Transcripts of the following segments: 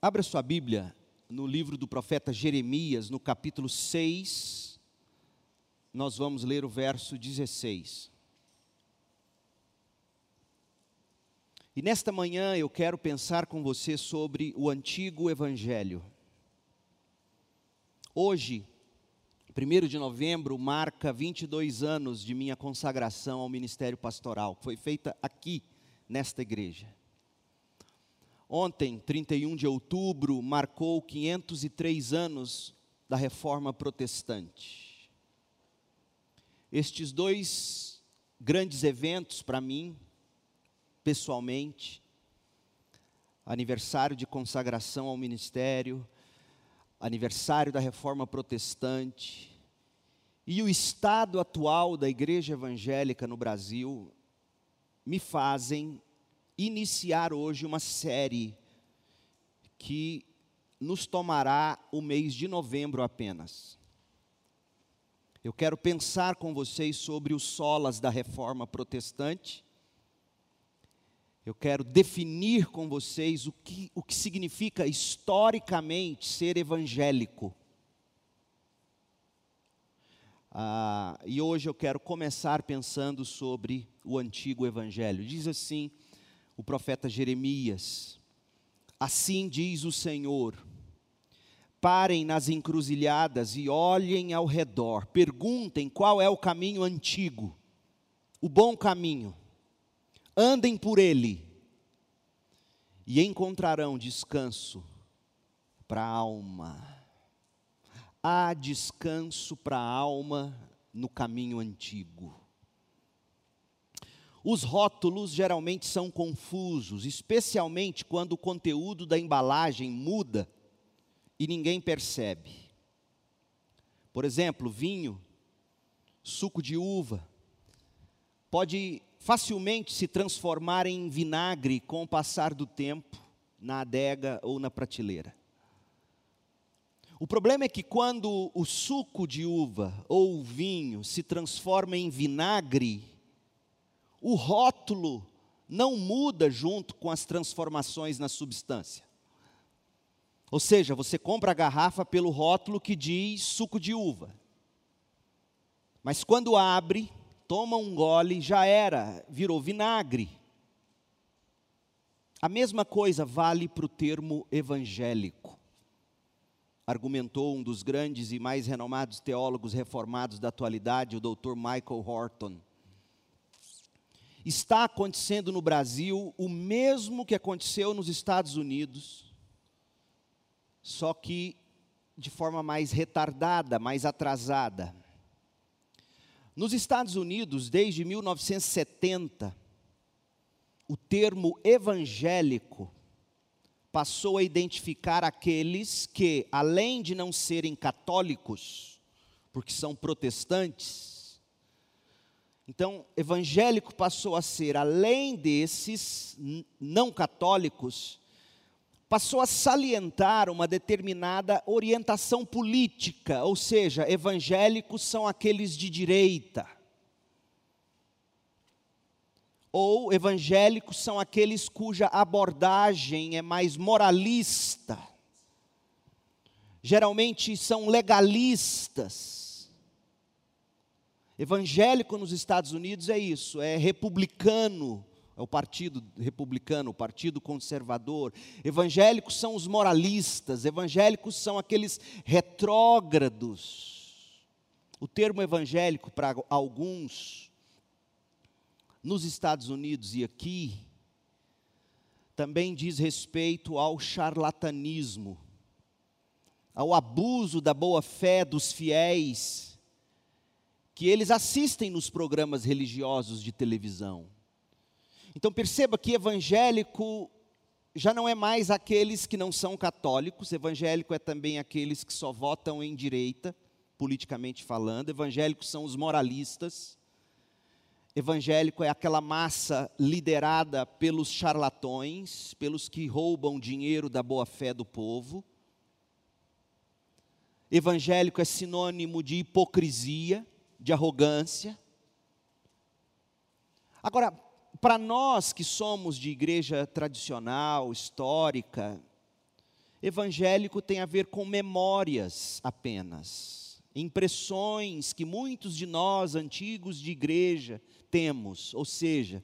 Abra sua Bíblia no livro do profeta Jeremias, no capítulo 6, nós vamos ler o verso 16. E nesta manhã eu quero pensar com você sobre o antigo evangelho. Hoje, 1 de novembro, marca 22 anos de minha consagração ao ministério pastoral, que foi feita aqui, nesta igreja. Ontem, 31 de outubro, marcou 503 anos da reforma protestante. Estes dois grandes eventos para mim, pessoalmente, aniversário de consagração ao ministério, aniversário da reforma protestante, e o estado atual da igreja evangélica no Brasil, me fazem iniciar hoje uma série que nos tomará o mês de novembro apenas. Eu quero pensar com vocês sobre os solas da reforma protestante. Eu quero definir com vocês o que, o que significa historicamente ser evangélico. Ah, e hoje eu quero começar pensando sobre o antigo evangelho. Diz assim o profeta Jeremias: Assim diz o Senhor: Parem nas encruzilhadas e olhem ao redor, perguntem qual é o caminho antigo, o bom caminho, andem por ele e encontrarão descanso para a alma. Há descanso para a alma no caminho antigo. Os rótulos geralmente são confusos, especialmente quando o conteúdo da embalagem muda e ninguém percebe. Por exemplo, vinho, suco de uva, pode facilmente se transformar em vinagre com o passar do tempo, na adega ou na prateleira. O problema é que quando o suco de uva ou o vinho se transforma em vinagre, o rótulo não muda junto com as transformações na substância. Ou seja, você compra a garrafa pelo rótulo que diz suco de uva. Mas quando abre, toma um gole, já era, virou vinagre. A mesma coisa vale para o termo evangélico. Argumentou um dos grandes e mais renomados teólogos reformados da atualidade, o Dr. Michael Horton está acontecendo no Brasil o mesmo que aconteceu nos Estados Unidos, só que de forma mais retardada, mais atrasada. Nos Estados Unidos, desde 1970, o termo evangélico passou a identificar aqueles que, além de não serem católicos, porque são protestantes, então, evangélico passou a ser, além desses não católicos, passou a salientar uma determinada orientação política, ou seja, evangélicos são aqueles de direita. Ou evangélicos são aqueles cuja abordagem é mais moralista. Geralmente são legalistas Evangélico nos Estados Unidos é isso, é republicano, é o partido republicano, o partido conservador. Evangélicos são os moralistas, evangélicos são aqueles retrógrados. O termo evangélico para alguns nos Estados Unidos e aqui também diz respeito ao charlatanismo, ao abuso da boa fé dos fiéis que eles assistem nos programas religiosos de televisão. Então perceba que evangélico já não é mais aqueles que não são católicos, evangélico é também aqueles que só votam em direita, politicamente falando, evangélicos são os moralistas, evangélico é aquela massa liderada pelos charlatões, pelos que roubam dinheiro da boa fé do povo. Evangélico é sinônimo de hipocrisia de arrogância. Agora, para nós que somos de igreja tradicional, histórica, Evangélico tem a ver com memórias apenas, impressões que muitos de nós, antigos de igreja, temos, ou seja,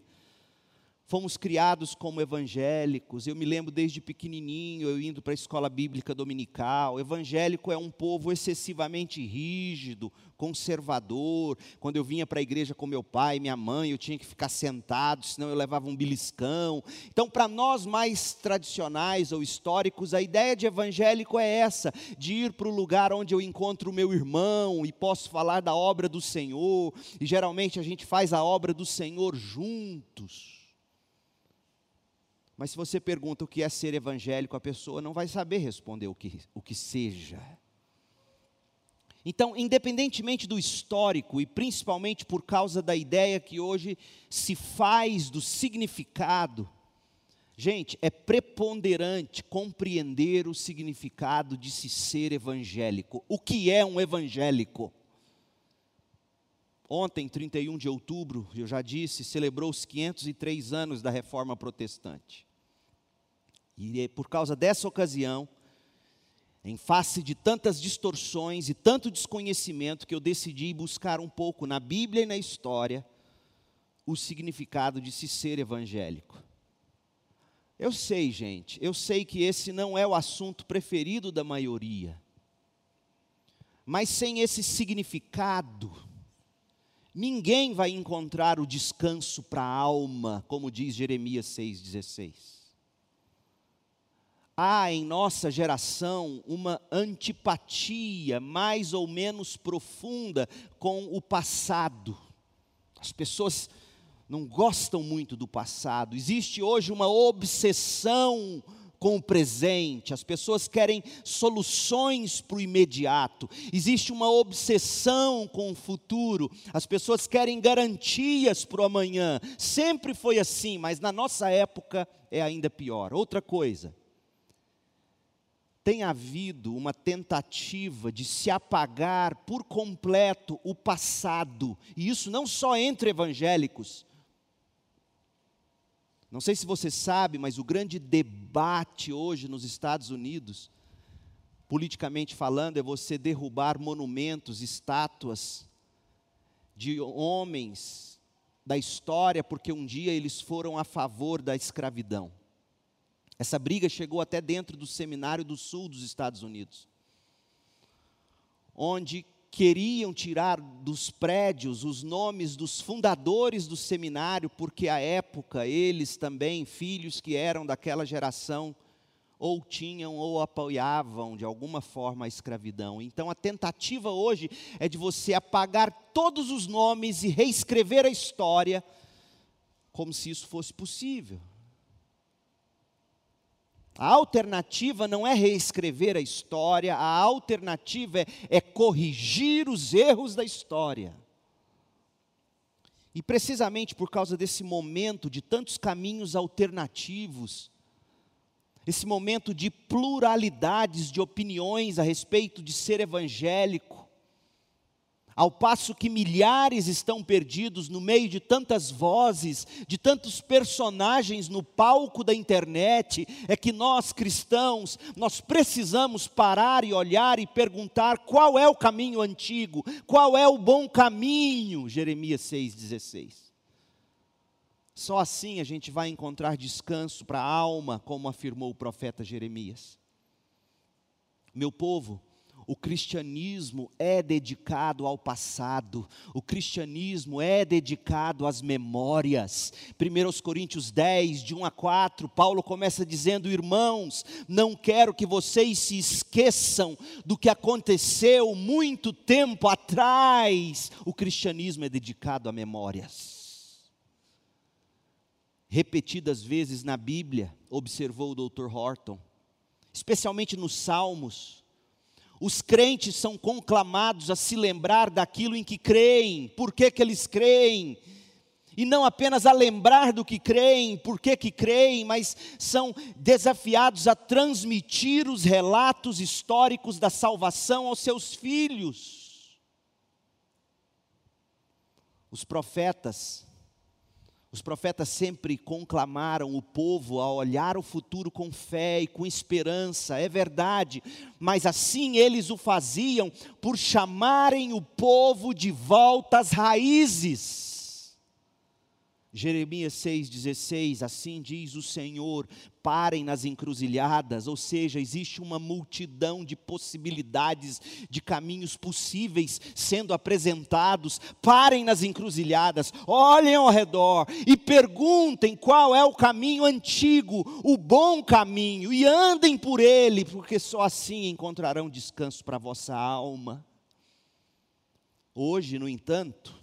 fomos criados como evangélicos. Eu me lembro desde pequenininho, eu indo para a escola bíblica dominical. Evangélico é um povo excessivamente rígido, conservador. Quando eu vinha para a igreja com meu pai, minha mãe, eu tinha que ficar sentado, senão eu levava um beliscão. Então, para nós mais tradicionais ou históricos, a ideia de evangélico é essa, de ir para o lugar onde eu encontro o meu irmão e posso falar da obra do Senhor. E geralmente a gente faz a obra do Senhor juntos. Mas se você pergunta o que é ser evangélico, a pessoa não vai saber responder o que, o que seja. Então, independentemente do histórico, e principalmente por causa da ideia que hoje se faz do significado, gente, é preponderante compreender o significado de se ser evangélico. O que é um evangélico? Ontem, 31 de outubro, eu já disse, celebrou os 503 anos da reforma protestante. E é por causa dessa ocasião, em face de tantas distorções e tanto desconhecimento, que eu decidi buscar um pouco na Bíblia e na história o significado de se ser evangélico. Eu sei, gente, eu sei que esse não é o assunto preferido da maioria. Mas sem esse significado, ninguém vai encontrar o descanso para a alma, como diz Jeremias 6,16 há em nossa geração uma antipatia mais ou menos profunda com o passado. As pessoas não gostam muito do passado. Existe hoje uma obsessão com o presente, as pessoas querem soluções para o imediato, existe uma obsessão com o futuro, as pessoas querem garantias para o amanhã. Sempre foi assim, mas na nossa época é ainda pior. Outra coisa, tem havido uma tentativa de se apagar por completo o passado, e isso não só entre evangélicos. Não sei se você sabe, mas o grande debate hoje nos Estados Unidos, politicamente falando, é você derrubar monumentos, estátuas de homens da história, porque um dia eles foram a favor da escravidão. Essa briga chegou até dentro do seminário do sul dos Estados Unidos, onde queriam tirar dos prédios os nomes dos fundadores do seminário, porque à época eles também, filhos que eram daquela geração, ou tinham ou apoiavam de alguma forma a escravidão. Então a tentativa hoje é de você apagar todos os nomes e reescrever a história como se isso fosse possível. A alternativa não é reescrever a história, a alternativa é, é, corrigir os erros da história. E precisamente por causa desse momento de tantos caminhos alternativos, esse momento de pluralidades de opiniões a respeito de ser evangélico, ao passo que milhares estão perdidos no meio de tantas vozes, de tantos personagens no palco da internet, é que nós cristãos, nós precisamos parar e olhar e perguntar qual é o caminho antigo, qual é o bom caminho, Jeremias 6,16. Só assim a gente vai encontrar descanso para a alma, como afirmou o profeta Jeremias. Meu povo, o cristianismo é dedicado ao passado, o cristianismo é dedicado às memórias. 1 Coríntios 10, de 1 a 4, Paulo começa dizendo: Irmãos, não quero que vocês se esqueçam do que aconteceu muito tempo atrás. O cristianismo é dedicado a memórias. Repetidas vezes na Bíblia, observou o Dr. Horton, especialmente nos Salmos, os crentes são conclamados a se lembrar daquilo em que creem, por que, que eles creem, e não apenas a lembrar do que creem, por que, que creem, mas são desafiados a transmitir os relatos históricos da salvação aos seus filhos. Os profetas, Os profetas sempre conclamaram o povo a olhar o futuro com fé e com esperança, é verdade, mas assim eles o faziam por chamarem o povo de volta às raízes. Jeremias 6,16, assim diz o Senhor: parem nas encruzilhadas, ou seja, existe uma multidão de possibilidades, de caminhos possíveis sendo apresentados. Parem nas encruzilhadas, olhem ao redor e perguntem qual é o caminho antigo, o bom caminho, e andem por ele, porque só assim encontrarão descanso para a vossa alma. Hoje, no entanto,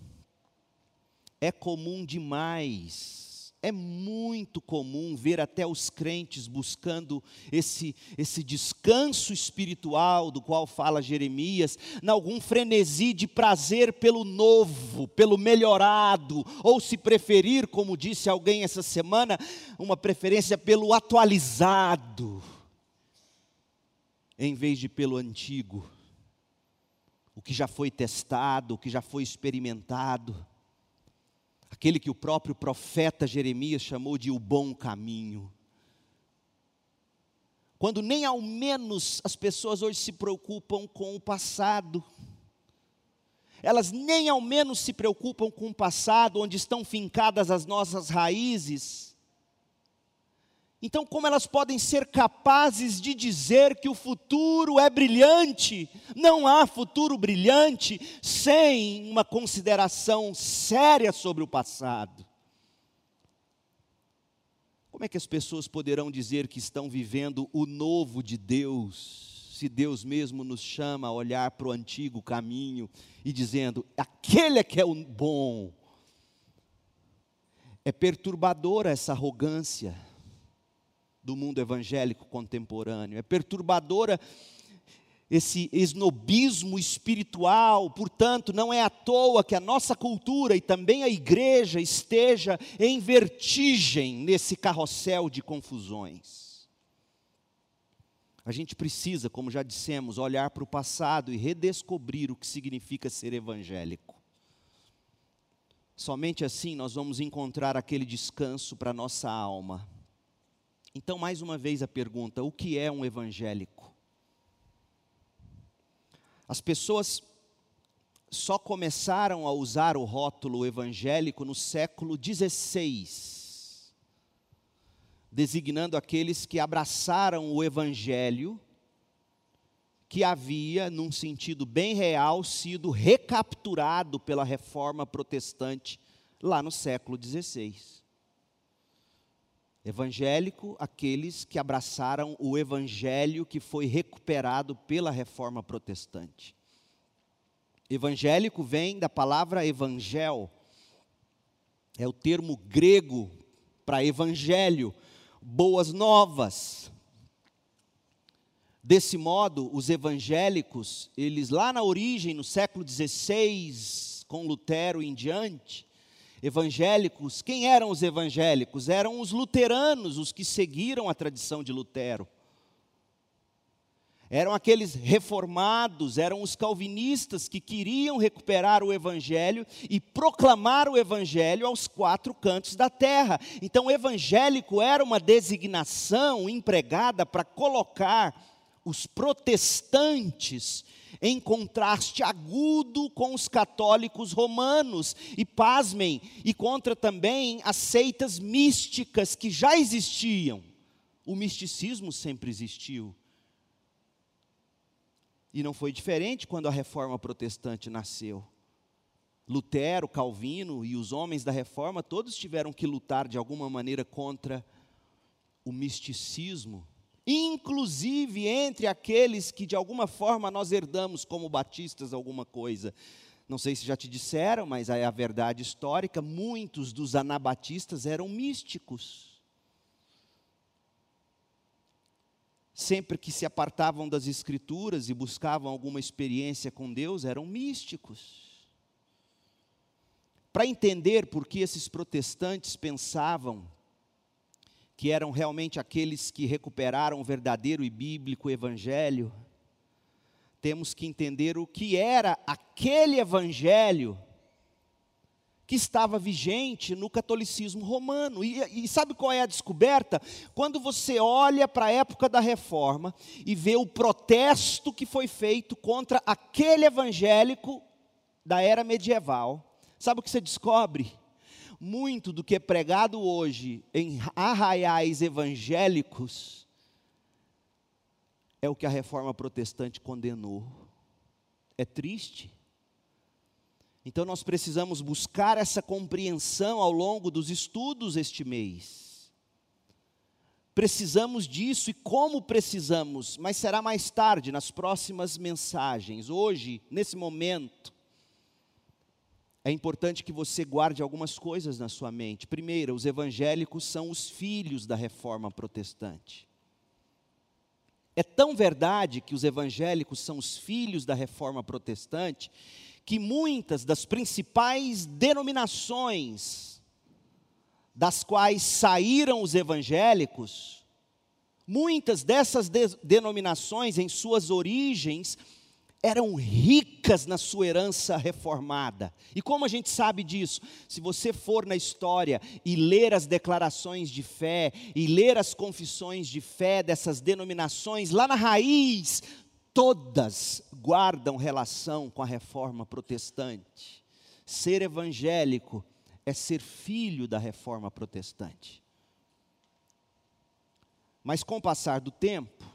é comum demais, é muito comum ver até os crentes buscando esse, esse descanso espiritual do qual fala Jeremias, em algum frenesi de prazer pelo novo, pelo melhorado, ou se preferir, como disse alguém essa semana, uma preferência pelo atualizado, em vez de pelo antigo, o que já foi testado, o que já foi experimentado aquele que o próprio profeta Jeremias chamou de o bom caminho. Quando nem ao menos as pessoas hoje se preocupam com o passado, elas nem ao menos se preocupam com o passado, onde estão fincadas as nossas raízes, então, como elas podem ser capazes de dizer que o futuro é brilhante? Não há futuro brilhante sem uma consideração séria sobre o passado. Como é que as pessoas poderão dizer que estão vivendo o novo de Deus, se Deus mesmo nos chama a olhar para o antigo caminho e dizendo, aquele é que é o bom? É perturbadora essa arrogância do mundo evangélico contemporâneo. É perturbadora esse esnobismo espiritual, portanto, não é à toa que a nossa cultura e também a igreja esteja em vertigem nesse carrossel de confusões. A gente precisa, como já dissemos, olhar para o passado e redescobrir o que significa ser evangélico. Somente assim nós vamos encontrar aquele descanso para nossa alma. Então, mais uma vez a pergunta: o que é um evangélico? As pessoas só começaram a usar o rótulo evangélico no século XVI, designando aqueles que abraçaram o evangelho que havia, num sentido bem real, sido recapturado pela reforma protestante lá no século XVI. Evangélico, aqueles que abraçaram o evangelho que foi recuperado pela reforma protestante. Evangélico vem da palavra evangel, é o termo grego para evangelho, boas novas. Desse modo, os evangélicos, eles lá na origem, no século XVI, com Lutero em diante, evangélicos, quem eram os evangélicos? Eram os luteranos, os que seguiram a tradição de Lutero. Eram aqueles reformados, eram os calvinistas que queriam recuperar o evangelho e proclamar o evangelho aos quatro cantos da terra. Então, evangélico era uma designação empregada para colocar os protestantes em contraste agudo com os católicos romanos, e pasmem, e contra também as seitas místicas que já existiam. O misticismo sempre existiu. E não foi diferente quando a reforma protestante nasceu. Lutero, Calvino e os homens da reforma, todos tiveram que lutar de alguma maneira contra o misticismo inclusive entre aqueles que de alguma forma nós herdamos como batistas alguma coisa. Não sei se já te disseram, mas é a verdade histórica: muitos dos anabatistas eram místicos. Sempre que se apartavam das Escrituras e buscavam alguma experiência com Deus, eram místicos. Para entender por que esses protestantes pensavam que eram realmente aqueles que recuperaram o verdadeiro e bíblico evangelho, temos que entender o que era aquele evangelho que estava vigente no catolicismo romano. E, e, sabe qual é a descoberta? Quando você olha para a época da reforma e vê o protesto que foi feito contra aquele evangélico da era medieval, sabe o que você descobre? Muito do que é pregado hoje em arraiais evangélicos é o que a reforma protestante condenou. É triste. Então nós precisamos buscar essa compreensão ao longo dos estudos este mês. Precisamos disso e como precisamos, mas será mais tarde, nas próximas mensagens. Hoje, nesse momento, é importante que você guarde algumas coisas na sua mente. Primeiro, os evangélicos são os filhos da reforma protestante. É tão verdade que os evangélicos são os filhos da reforma protestante que muitas das principais denominações das quais saíram os evangélicos, muitas dessas de denominações em suas origens eram ricas na sua herança reformada. E como a gente sabe disso? Se você for na história e ler as declarações de fé, e ler as confissões de fé dessas denominações, lá na raiz, todas guardam relação com a reforma protestante. Ser evangélico é ser filho da reforma protestante. Mas com o passar do tempo,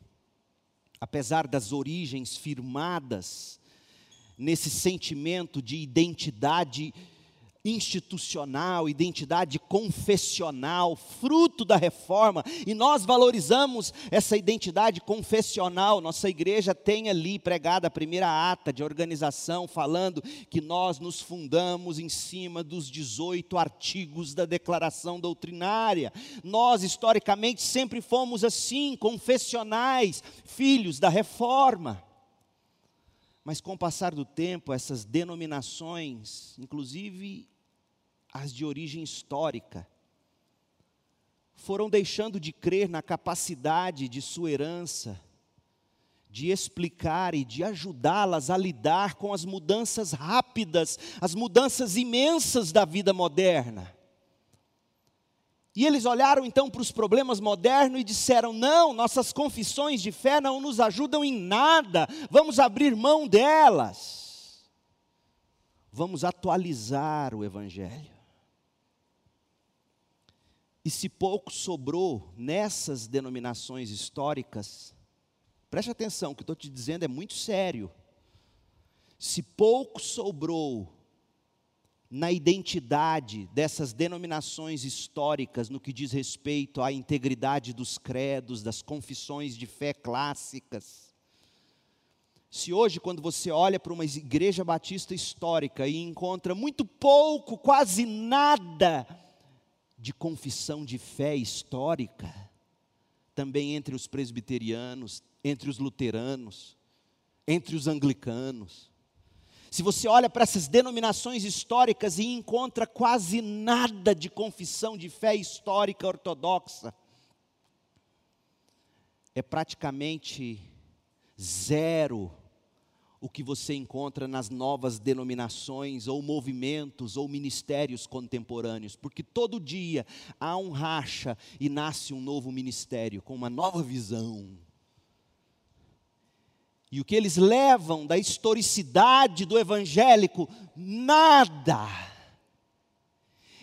apesar das origens firmadas nesse sentimento de identidade institucional, identidade confessional, fruto da reforma, e nós valorizamos essa identidade confessional. Nossa igreja tem ali pregada a primeira ata de organização, falando que nós nos fundamos em cima dos 18 artigos da declaração doutrinária. Nós, historicamente, sempre fomos assim, confessionais, filhos da reforma. Mas com o passar do tempo, essas denominações, inclusive as de origem histórica, foram deixando de crer na capacidade de sua herança, de explicar e de ajudá-las a lidar com as mudanças rápidas, as mudanças imensas da vida moderna. E eles olharam então para os problemas modernos e disseram: não, nossas confissões de fé não nos ajudam em nada, vamos abrir mão delas. Vamos atualizar o Evangelho. E se pouco sobrou nessas denominações históricas, preste atenção, o que estou te dizendo é muito sério. Se pouco sobrou na identidade dessas denominações históricas no que diz respeito à integridade dos credos, das confissões de fé clássicas. Se hoje, quando você olha para uma igreja batista histórica e encontra muito pouco, quase nada, de confissão de fé histórica, também entre os presbiterianos, entre os luteranos, entre os anglicanos. Se você olha para essas denominações históricas e encontra quase nada de confissão de fé histórica ortodoxa, é praticamente zero o que você encontra nas novas denominações, ou movimentos, ou ministérios contemporâneos, porque todo dia há um racha e nasce um novo ministério, com uma nova visão. E o que eles levam da historicidade do evangélico? Nada.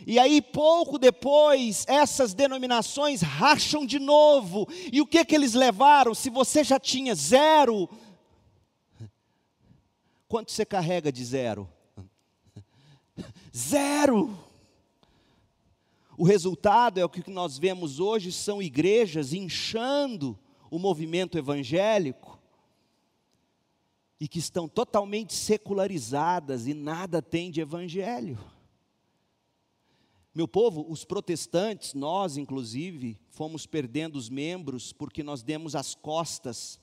E aí, pouco depois, essas denominações racham de novo. E o que que eles levaram? Se você já tinha zero, Quanto você carrega de zero? Zero! O resultado é o que nós vemos hoje: são igrejas inchando o movimento evangélico e que estão totalmente secularizadas e nada tem de evangelho. Meu povo, os protestantes, nós inclusive, fomos perdendo os membros porque nós demos as costas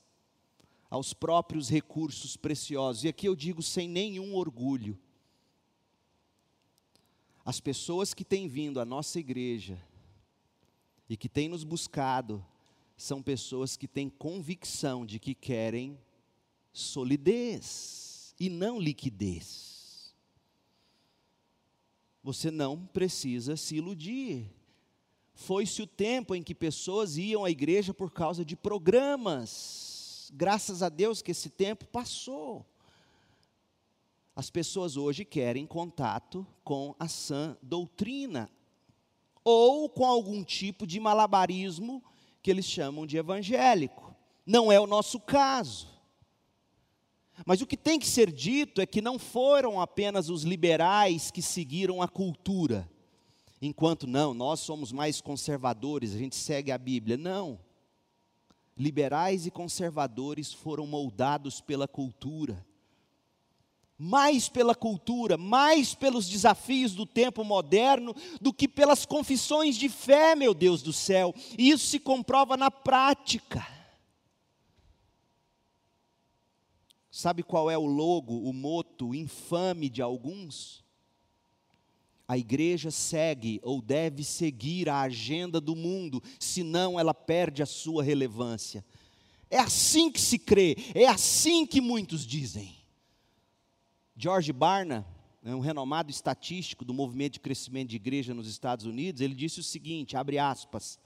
aos próprios recursos preciosos. E aqui eu digo sem nenhum orgulho. As pessoas que têm vindo à nossa igreja e que têm nos buscado são pessoas que têm convicção de que querem solidez e não liquidez. você não precisa se iludir. Foi-se o tempo em que pessoas iam à igreja por causa de programas. Graças a Deus que esse tempo passou. As pessoas hoje querem contato com a sã doutrina ou com algum tipo de malabarismo que eles chamam de evangélico. Não é o nosso caso. Mas o que tem que ser dito é que não foram apenas os liberais que seguiram a cultura, enquanto não, nós somos mais conservadores, a gente segue a Bíblia. Não. Liberais e conservadores foram moldados pela cultura. Mais pela cultura, mais pelos desafios do tempo moderno, do que pelas confissões de fé, meu Deus do céu. E isso se comprova na prática. Sabe qual é o logo, o moto infame de alguns? A igreja segue ou deve seguir a agenda do mundo, senão ela perde a sua relevância. É assim que se crê, é assim que muitos dizem. George Barna, é um renomado estatístico do movimento de crescimento de igreja nos Estados Unidos, ele disse o seguinte: abre aspas,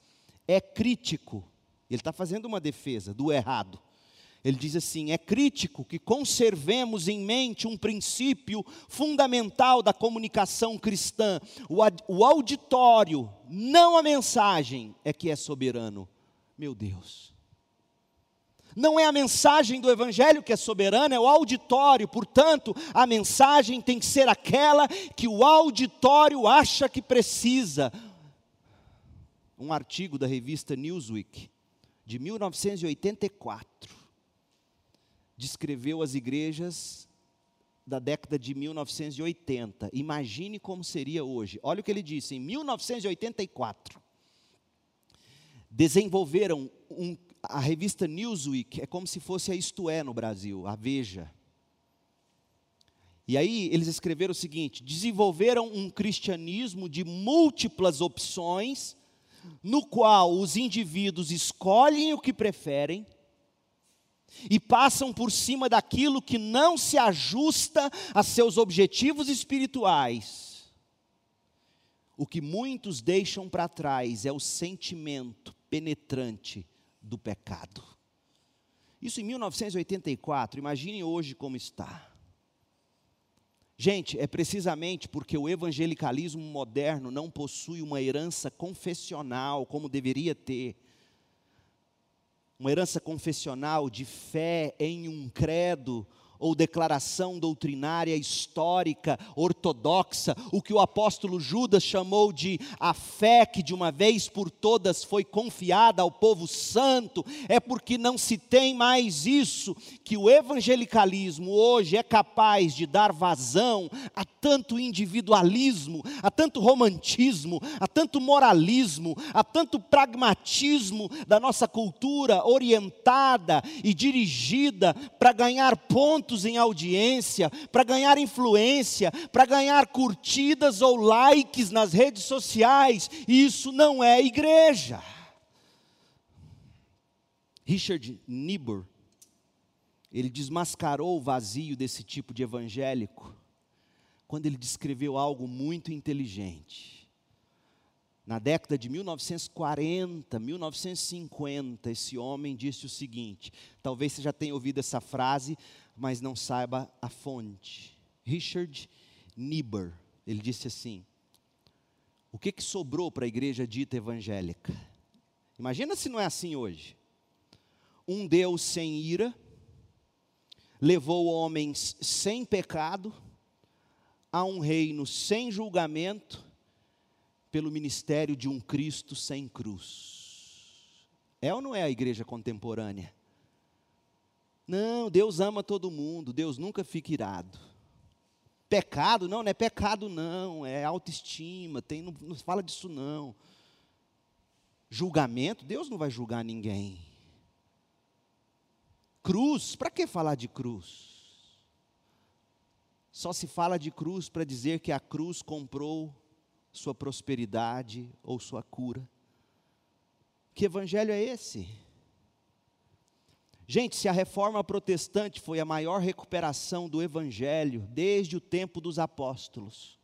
é crítico, ele está fazendo uma defesa do errado ele diz assim: é crítico que conservemos em mente um princípio fundamental da comunicação cristã. O, auditório, não a mensagem, é que é soberano. Meu Deus. Não é a mensagem do Evangelho que é soberana, é o auditório. Portanto, a mensagem tem que ser aquela que o auditório acha que precisa. Um artigo da revista Newsweek, de 1984 descreveu as igrejas da década de 1980. Imagine como seria hoje. Olha o que ele disse, em 1984. Desenvolveram um, a revista Newsweek, é como se fosse a Isto É no Brasil, a Veja. E aí eles escreveram o seguinte: desenvolveram um cristianismo de múltiplas opções, no qual os indivíduos escolhem o que preferem, e passam por cima daquilo que não se ajusta a seus objetivos espirituais. O que muitos deixam para trás é o sentimento penetrante do pecado. Isso em 1984, imagine hoje como está. Gente, é precisamente porque o evangelicalismo moderno não possui uma herança confessional como deveria ter uma herança confessional de fé em um credo ou declaração doutrinária histórica, ortodoxa, o que o apóstolo Judas chamou de a fé que de uma vez por todas foi confiada ao povo santo, é porque não se tem mais isso, que o evangelicalismo hoje é capaz de dar vazão a tanto individualismo, a tanto romantismo, a tanto moralismo, a tanto pragmatismo da nossa cultura orientada e dirigida para ganhar pontos em audiência, para ganhar influência, para ganhar curtidas ou likes nas redes sociais. Isso não é igreja. Richard Niebuhr, ele desmascarou o vazio desse tipo de evangélico quando ele descreveu algo muito inteligente. Na década de 1940, 1950, esse homem disse o seguinte: talvez você já tenha ouvido essa frase, mas não saiba a fonte. Richard Niebuhr, ele disse assim: O que, que sobrou para a igreja dita evangélica? Imagina se não é assim hoje. Um Deus sem ira, levou homens sem pecado a um reino sem julgamento pelo ministério de um Cristo sem cruz. É ou não é a igreja contemporânea? Não, Deus ama todo mundo, Deus nunca fica irado. Pecado, não, não é pecado, não, é autoestima, tem, não, não fala disso, não. Julgamento, Deus não vai julgar ninguém. Cruz, para que falar de cruz? Só se fala de cruz para dizer que a cruz comprou sua prosperidade ou sua cura. Que evangelho é esse? Gente, se a reforma protestante foi a maior recuperação do evangelho desde o tempo dos apóstolos,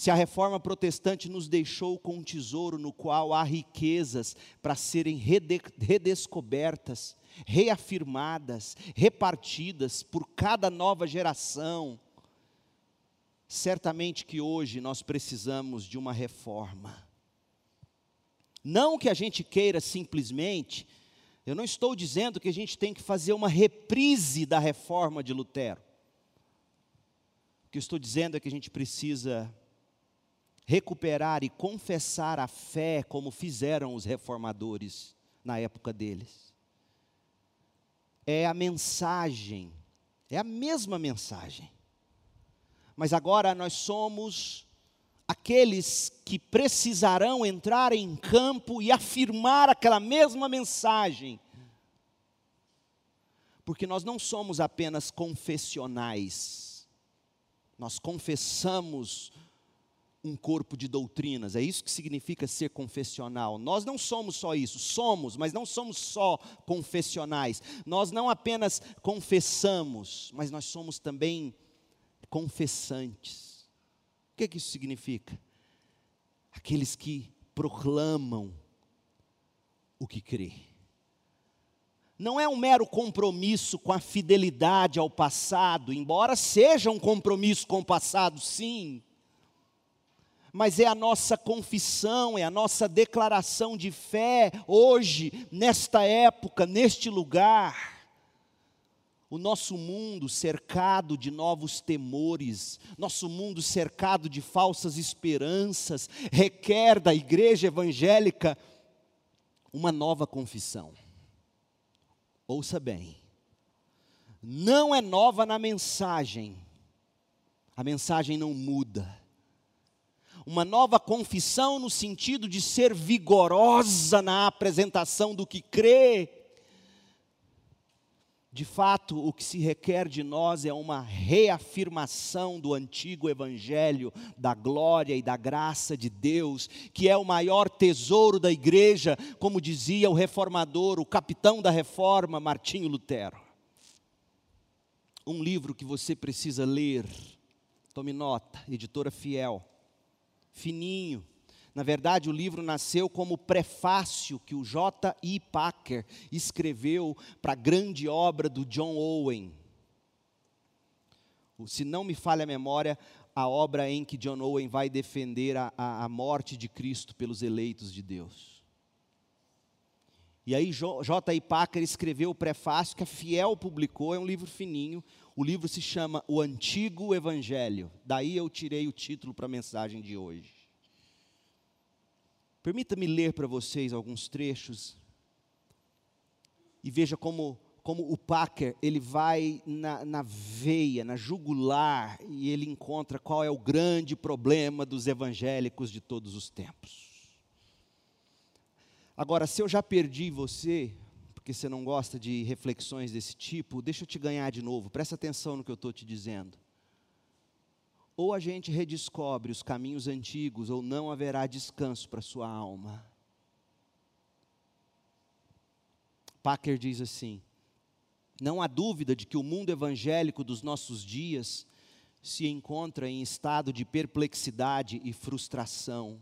Se a reforma protestante nos deixou com um tesouro no qual há riquezas para serem redescobertas, reafirmadas, repartidas por cada nova geração, certamente que hoje nós precisamos de uma reforma. Não que a gente queira simplesmente, eu não estou dizendo que a gente tem que fazer uma reprise da reforma de Lutero. O que eu estou dizendo é que a gente precisa recuperar e confessar a fé como fizeram os reformadores na época deles. É a mensagem, é a mesma mensagem. Mas agora nós somos aqueles que precisarão entrar em campo e afirmar aquela mesma mensagem. Porque nós não somos apenas confessionais, nós confessamos um corpo de doutrinas, é isso que significa ser confessional. Nós não somos só isso, somos, mas não somos só confessionais. Nós não apenas confessamos, mas nós somos também confessantes. Que, que isso significa? Aqueles que proclamam o que crê. Não é um mero compromisso com a fidelidade ao passado, embora seja um compromisso com o passado, sim mas é a nossa confissão, é a nossa declaração de fé hoje, nesta época, neste lugar. O nosso mundo cercado de novos temores, nosso mundo cercado de falsas esperanças, requer da igreja evangélica uma nova confissão. Ouça bem, não é nova na mensagem, a mensagem não muda uma nova confissão no sentido de ser vigorosa na apresentação do que crê. De fato, o que se requer de nós é uma reafirmação do antigo evangelho, da glória e da graça de Deus, que é o maior tesouro da igreja, como dizia o reformador, o capitão da reforma, Martinho Lutero. Um livro que você precisa ler, tome nota, editora fiel fininho. Na verdade, o livro nasceu como prefácio que o J.I. Packer escreveu para a grande obra do John Owen. Se não me falha a memória, a obra em que John Owen vai defender a, a, a morte de Cristo pelos eleitos de Deus. E aí J.I. Packer escreveu o prefácio que a Fiel publicou, é um livro fininho. O livro se chama O Antigo Evangelho. Daí eu tirei o título para a mensagem de hoje. Permita-me ler para vocês alguns trechos e veja como, como o Packer ele vai na, na veia, na jugular e ele encontra qual é o grande problema dos evangélicos de todos os tempos. Agora, se eu já perdi você, porque você não gosta de reflexões desse tipo, deixa eu te ganhar de novo, presta atenção no que eu estou te dizendo. Ou a gente redescobre os caminhos antigos, ou não haverá descanso para sua alma. Packer diz assim: não há dúvida de que o mundo evangélico dos nossos dias se encontra em estado de perplexidade e frustração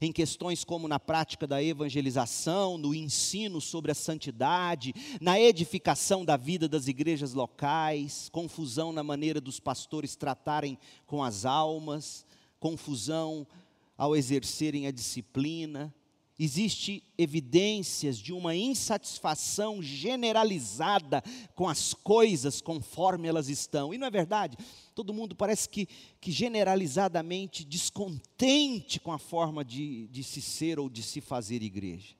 em questões como na prática da evangelização, no ensino sobre a santidade, na edificação da vida das igrejas locais, confusão na maneira dos pastores tratarem com as almas, confusão ao exercerem a disciplina. Existe evidências de uma insatisfação generalizada com as coisas conforme elas estão. E não é verdade? todo mundo parece que, que generalizadamente descontente com a forma de, de se ser ou de se fazer igreja.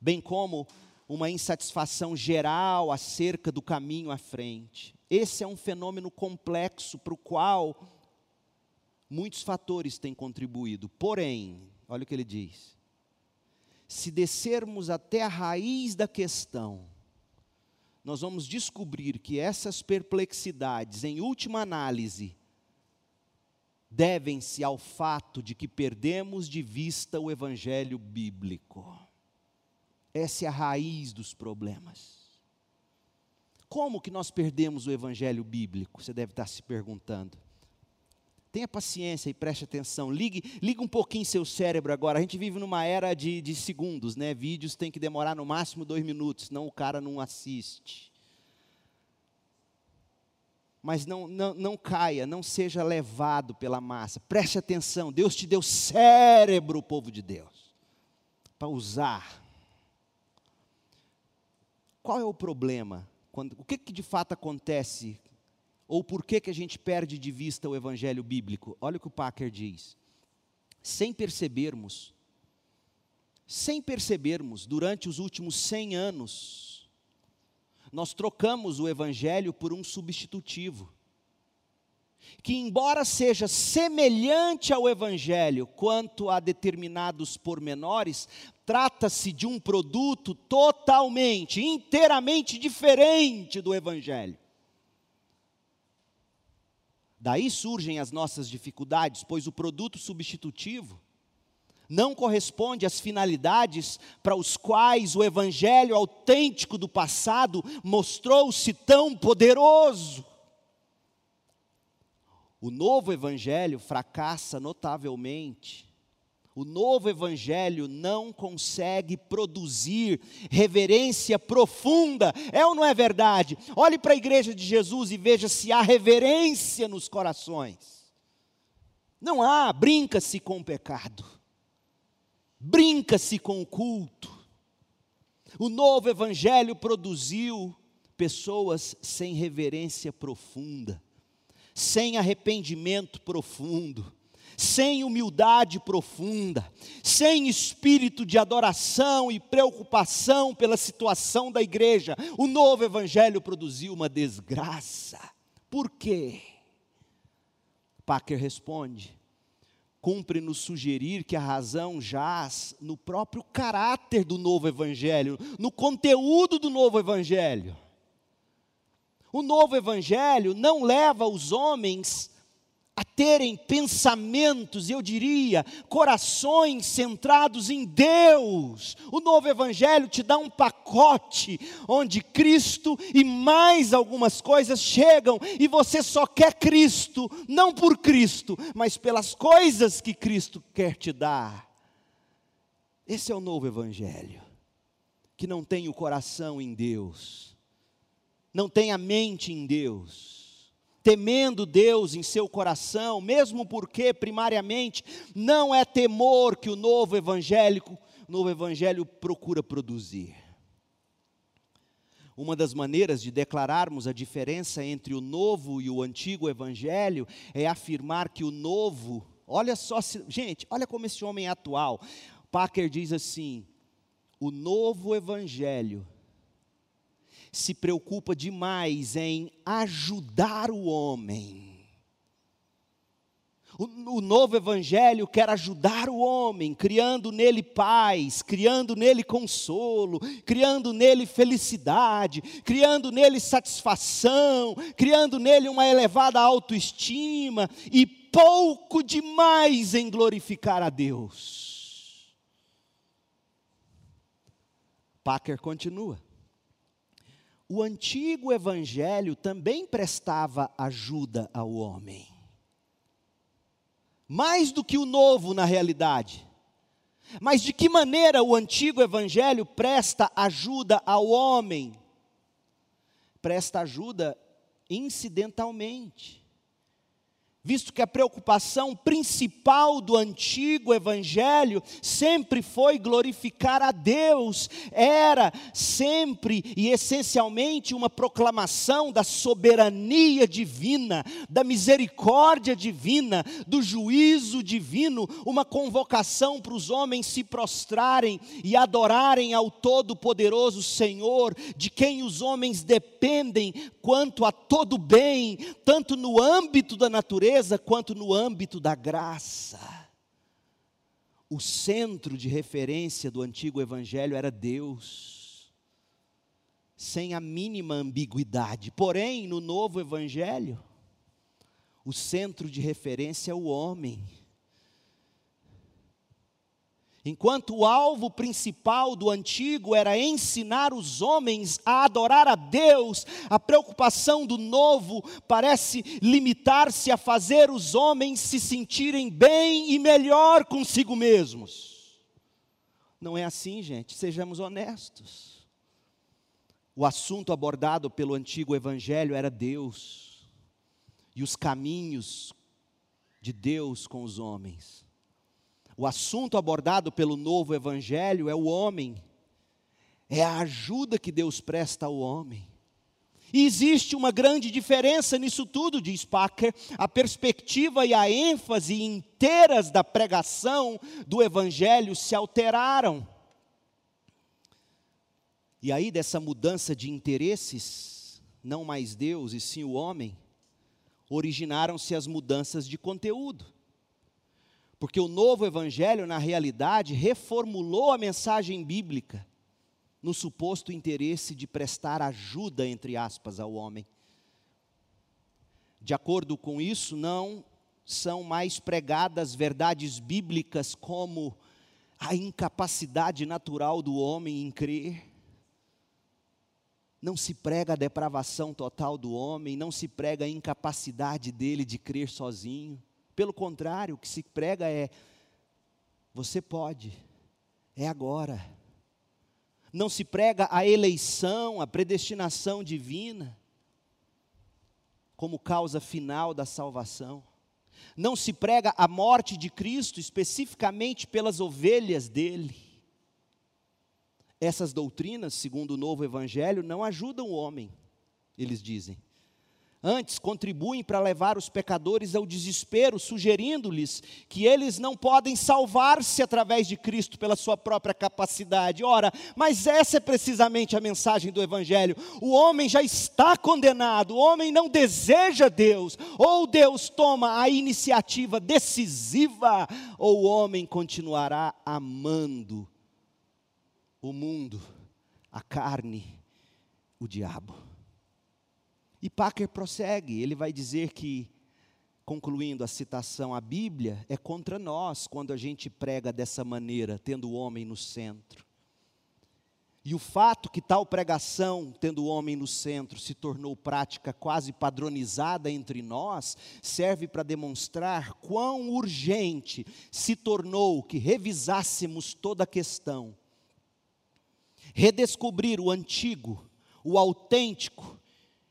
Bem como uma insatisfação geral acerca do caminho à frente. Esse é um fenômeno complexo para o qual muitos fatores têm contribuído. Porém, olha o que ele diz: se descermos até a raiz da questão, nós vamos descobrir que essas perplexidades, em última análise, devem-se ao fato de que perdemos de vista o evangelho bíblico. Essa é a raiz dos problemas. Como que nós perdemos o evangelho bíblico? Você deve estar se perguntando. Tenha paciência e preste atenção. Ligue, ligue um pouquinho seu cérebro agora. A gente vive numa era de, de segundos, né? Vídeos tem que demorar no máximo dois minutos, senão o cara não assiste. Mas não, não, não caia, não seja levado pela massa. Preste atenção. Deus te deu cérebro, povo de Deus, para usar. Qual é o problema? Quando, o que, que de fato acontece ou por que, que a gente perde de vista o evangelho bíblico? Olha o que o Packer diz. Sem percebermos, sem percebermos, durante os últimos 100 anos, nós trocamos o evangelho por um substitutivo. Que, embora seja semelhante ao evangelho quanto a determinados pormenores, trata-se de um produto totalmente, inteiramente diferente do evangelho. Daí surgem as nossas dificuldades, pois o produto substitutivo não corresponde às finalidades para os quais o evangelho autêntico do passado mostrou-se tão poderoso. O novo evangelho fracassa notavelmente o novo evangelho não consegue produzir reverência profunda. É ou não é verdade? Olhe para a igreja de Jesus e veja se há reverência nos corações. Não há, brinca-se com o pecado. Brinca-se com o culto. O novo evangelho produziu pessoas sem reverência profunda, sem arrependimento profundo sem humildade profunda, sem espírito de adoração e preocupação pela situação da igreja, o novo evangelho produziu uma desgraça. Por quê? Packer responde: cumpre-nos sugerir que a razão jaz no próprio caráter do novo evangelho, no conteúdo do novo evangelho. O novo evangelho não leva os homens a terem pensamentos, eu diria, corações centrados em Deus. O novo Evangelho te dá um pacote onde Cristo e mais algumas coisas chegam e você só quer Cristo, não por Cristo, mas pelas coisas que Cristo quer te dar. Esse é o novo Evangelho, que não tem o coração em Deus, não tem a mente em Deus temendo Deus em seu coração, mesmo porque primariamente não é temor que o novo evangélico, novo evangelho procura produzir. Uma das maneiras de declararmos a diferença entre o novo e o antigo evangelho é afirmar que o novo, olha só, gente, olha como esse homem é atual. Packer diz assim: o novo evangelho se preocupa demais em ajudar o homem. O, novo evangelho quer ajudar o homem, criando nele paz, criando nele consolo, criando nele felicidade, criando nele satisfação, criando nele uma elevada autoestima e pouco demais em glorificar a Deus. Packer continua o antigo evangelho também prestava ajuda ao homem. Mais do que o novo, na realidade. Mas de que maneira o antigo evangelho presta ajuda ao homem? Presta ajuda incidentalmente visto que a preocupação principal do antigo evangelho sempre foi glorificar a Deus, era sempre e essencialmente uma proclamação da soberania divina, da misericórdia divina, do juízo divino, uma convocação para os homens se prostrarem e adorarem ao Todo-Poderoso Senhor, de quem os homens dependem quanto a todo bem, tanto no âmbito da natureza, quanto no âmbito da graça. O centro de referência do antigo evangelho era Deus, sem a mínima ambiguidade. Porém, no novo evangelho, o centro de referência é o homem. Enquanto o alvo principal do antigo era ensinar os homens a adorar a Deus, a preocupação do novo parece limitar-se a fazer os homens se sentirem bem e melhor consigo mesmos. Não é assim, gente, sejamos honestos. O assunto abordado pelo antigo evangelho era Deus e os caminhos de Deus com os homens. O assunto abordado pelo novo evangelho é o homem, é a ajuda que Deus presta ao homem. E existe uma grande diferença nisso tudo, diz Packer. A perspectiva e a ênfase inteiras da pregação do Evangelho se alteraram. E aí, dessa mudança de interesses, não mais Deus e sim o homem, originaram-se as mudanças de conteúdo. Porque o novo evangelho, na realidade, reformulou a mensagem bíblica no suposto interesse de prestar ajuda, entre aspas, ao homem. De acordo com isso, não são mais pregadas verdades bíblicas como a incapacidade natural do homem em crer. Não se prega a depravação total do homem, não se prega a incapacidade dele de crer sozinho. Pelo contrário, o que se prega é: você pode, é agora. Não se prega a eleição, a predestinação divina, como causa final da salvação. Não se prega a morte de Cristo especificamente pelas ovelhas dele. Essas doutrinas, segundo o novo evangelho, não ajudam o homem, eles dizem. Antes, contribuem para levar os pecadores ao desespero, sugerindo-lhes que eles não podem salvar-se através de Cristo pela sua própria capacidade. Ora, mas essa é precisamente a mensagem do Evangelho. O homem já está condenado, o homem não deseja Deus, ou Deus toma a iniciativa decisiva, ou o homem continuará amando o mundo, a carne, o diabo. E Packer prossegue, ele vai dizer que, concluindo a citação, a Bíblia é contra nós quando a gente prega dessa maneira, tendo o homem no centro. E o fato que tal pregação, tendo o homem no centro, se tornou prática quase padronizada entre nós, serve para demonstrar quão urgente se tornou que revisássemos toda a questão. Redescobrir o antigo, o autêntico,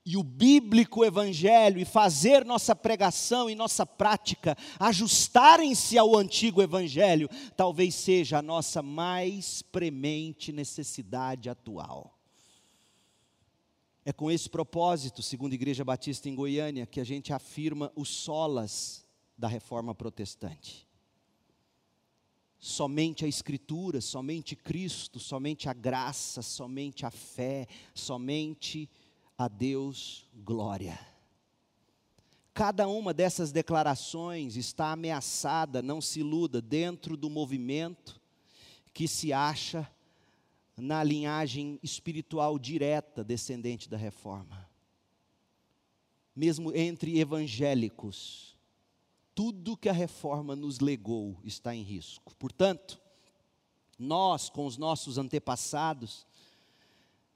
e o bíblico evangelho e fazer nossa pregação e nossa prática ajustarem-se ao antigo evangelho, talvez seja a nossa mais premente necessidade atual. É com esse propósito, segundo a Igreja Batista em Goiânia, que a gente afirma os solas da reforma protestante. Somente a Escritura, somente Cristo, somente a graça, somente a fé, somente a Deus glória. Cada uma dessas declarações está ameaçada, não se iluda, dentro do movimento que se acha na linhagem espiritual direta descendente da reforma. Mesmo entre evangélicos, tudo que a reforma nos legou está em risco. Portanto, nós, com os nossos antepassados,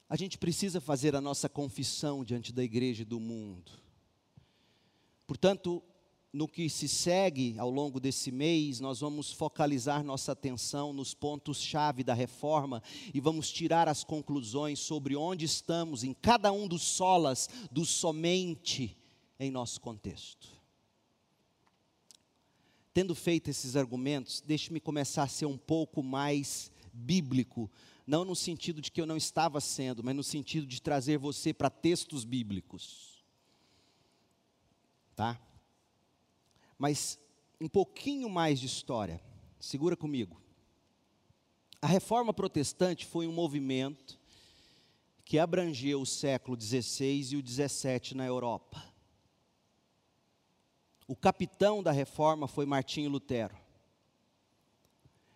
a gente precisa fazer a nossa confissão diante da igreja e do mundo. Portanto, no que se segue ao longo desse mês, nós vamos focalizar nossa atenção nos pontos-chave da reforma e vamos tirar as conclusões sobre onde estamos em cada um dos solas do somente em nosso contexto. Tendo feito esses argumentos, deixe-me começar a ser um pouco mais bíblico não no sentido de que eu não estava sendo, mas no sentido de trazer você para textos bíblicos. Tá? Mas um pouquinho mais de história. Segura comigo. A reforma protestante foi um movimento que abrangeu o século XVI e o XVII na Europa. O capitão da reforma foi Martinho Lutero.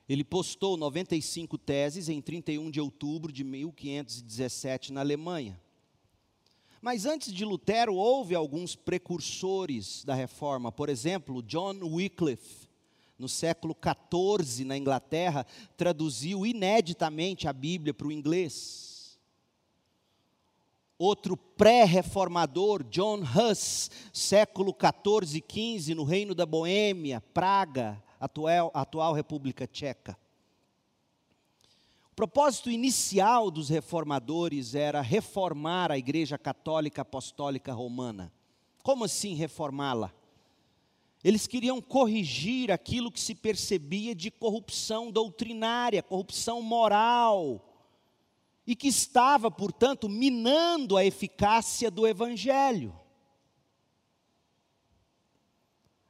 Ele postou 95 teses em 31 de outubro de 1517 na Alemanha. Mas antes de Lutero, houve alguns precursores da reforma. Por exemplo, John Wycliffe, no século XIV, na Inglaterra, traduziu ineditamente a Bíblia para o inglês. Outro pré-reformador, John Huss, século XIV e XV, no Reino da Boêmia, Praga, atual, atual República Tcheca. O propósito inicial dos reformadores era reformar a Igreja Católica Apostólica Romana. Como assim reformá-la? Eles queriam corrigir aquilo que se percebia de corrupção doutrinária, corrupção moral, e que estava, portanto, minando a eficácia do Evangelho.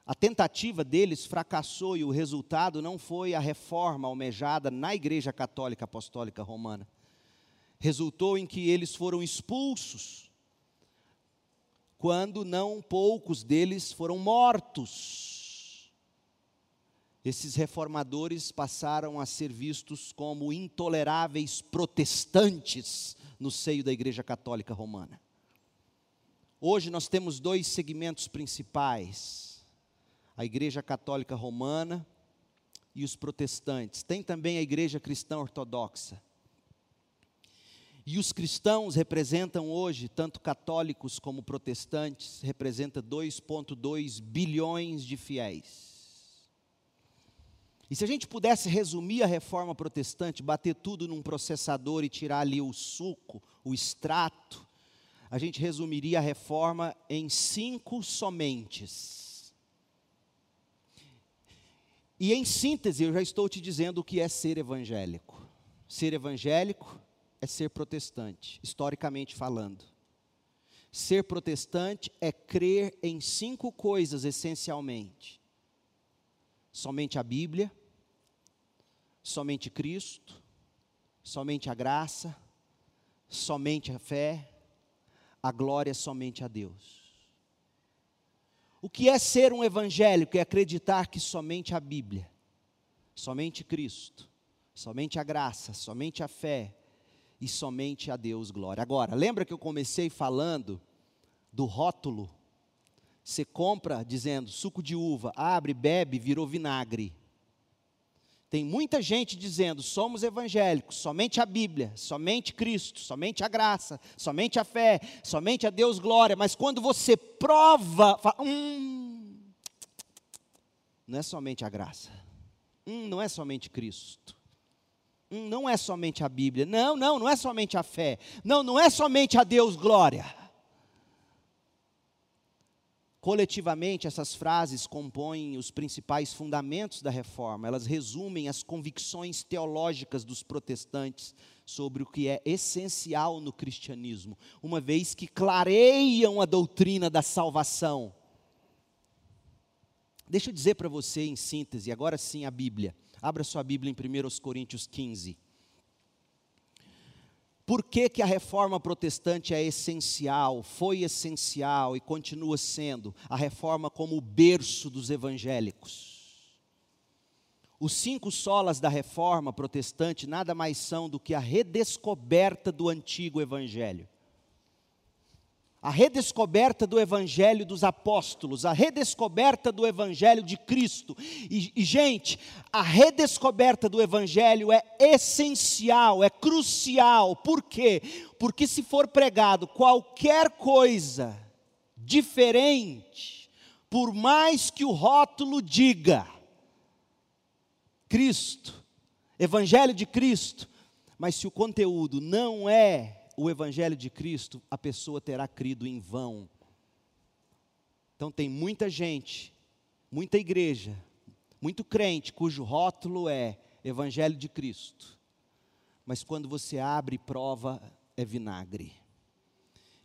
A tentativa deles fracassou e o resultado não foi a reforma almejada na Igreja Católica Apostólica Romana. Resultou em que eles foram expulsos, quando não poucos deles foram mortos. Esses reformadores passaram a ser vistos como intoleráveis protestantes no seio da Igreja Católica Romana. Hoje nós temos dois segmentos principais a Igreja Católica Romana e os protestantes. Tem também a Igreja Cristã Ortodoxa. E os cristãos representam hoje, tanto católicos como protestantes, representa 2,2 bilhões de fiéis. E se a gente pudesse resumir a reforma protestante, bater tudo num processador e tirar ali o suco, o extrato, a gente resumiria a reforma em cinco somentes. E em síntese, eu já estou te dizendo o que é ser evangélico. Ser evangélico é ser protestante, historicamente falando. Ser protestante é crer em cinco coisas essencialmente: somente a Bíblia, somente Cristo, somente a graça, somente a fé, a glória somente a Deus. O que é ser um evangélico? É acreditar que somente a Bíblia, somente Cristo, somente a graça, somente a fé e somente a Deus glória. Agora, lembra que eu comecei falando do rótulo? Você compra dizendo suco de uva, abre, bebe, virou vinagre. Tem muita gente dizendo: somos evangélicos, somente a Bíblia, somente Cristo, somente a graça, somente a fé, somente a Deus glória. Mas quando você prova, fala, hum, não é somente a graça, hum, não é somente Cristo, hum, não é somente a Bíblia, não, não, não é somente a fé, não, não é somente a Deus glória. Coletivamente, essas frases compõem os principais fundamentos da reforma, elas resumem as convicções teológicas dos protestantes sobre o que é essencial no cristianismo, uma vez que clareiam a doutrina da salvação. Deixa eu dizer para você em síntese, agora sim a Bíblia. Abra sua Bíblia em 1 Coríntios 15. Por que, que a reforma protestante é essencial, foi essencial e continua sendo a reforma como o berço dos evangélicos? Os cinco solas da reforma protestante nada mais são do que a redescoberta do antigo evangelho a redescoberta do Evangelho dos apóstolos, a redescoberta do Evangelho de Cristo. E, e, gente, a redescoberta do Evangelho é essencial, é crucial. Por quê? Porque se for pregado qualquer coisa diferente, por mais que o rótulo diga Cristo, Evangelho de Cristo, mas se o conteúdo não é o Evangelho de Cristo, a pessoa terá crido em vão. Então, tem muita gente, muita igreja, muito crente, cujo rótulo é Evangelho de Cristo, mas quando você abre prova, é vinagre.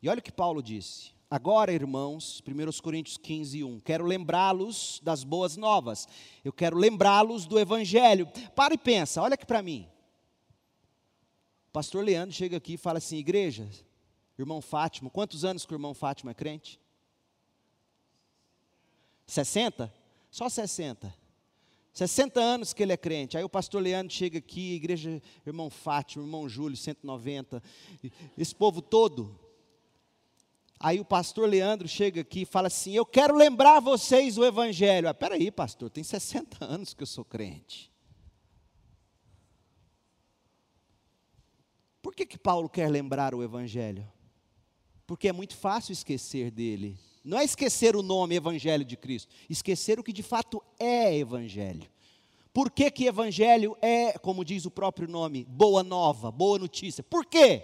E olha o que Paulo disse. Agora, irmãos, 1 Coríntios 15, 1. Quero lembrá-los das boas novas. Eu quero lembrá-los do Evangelho. Para e pensa, olha aqui para mim pastor Leandro chega aqui e fala assim: igreja, irmão Fátima, quantos anos que o irmão Fátima é crente? 60? Só 60. 60 anos que ele é crente. Aí o pastor Leandro chega aqui, igreja, irmão Fátima, irmão Júlio, 190. Esse povo todo. Aí o pastor Leandro chega aqui e fala assim: Eu quero lembrar vocês o Evangelho. Ah, peraí, pastor, tem 60 anos que eu sou crente. Por que, que Paulo quer lembrar o Evangelho? Porque é muito fácil esquecer dele. Não é esquecer o nome Evangelho de Cristo, esquecer o que de fato é Evangelho. Por que, que Evangelho é, como diz o próprio nome, boa nova, boa notícia? Por quê?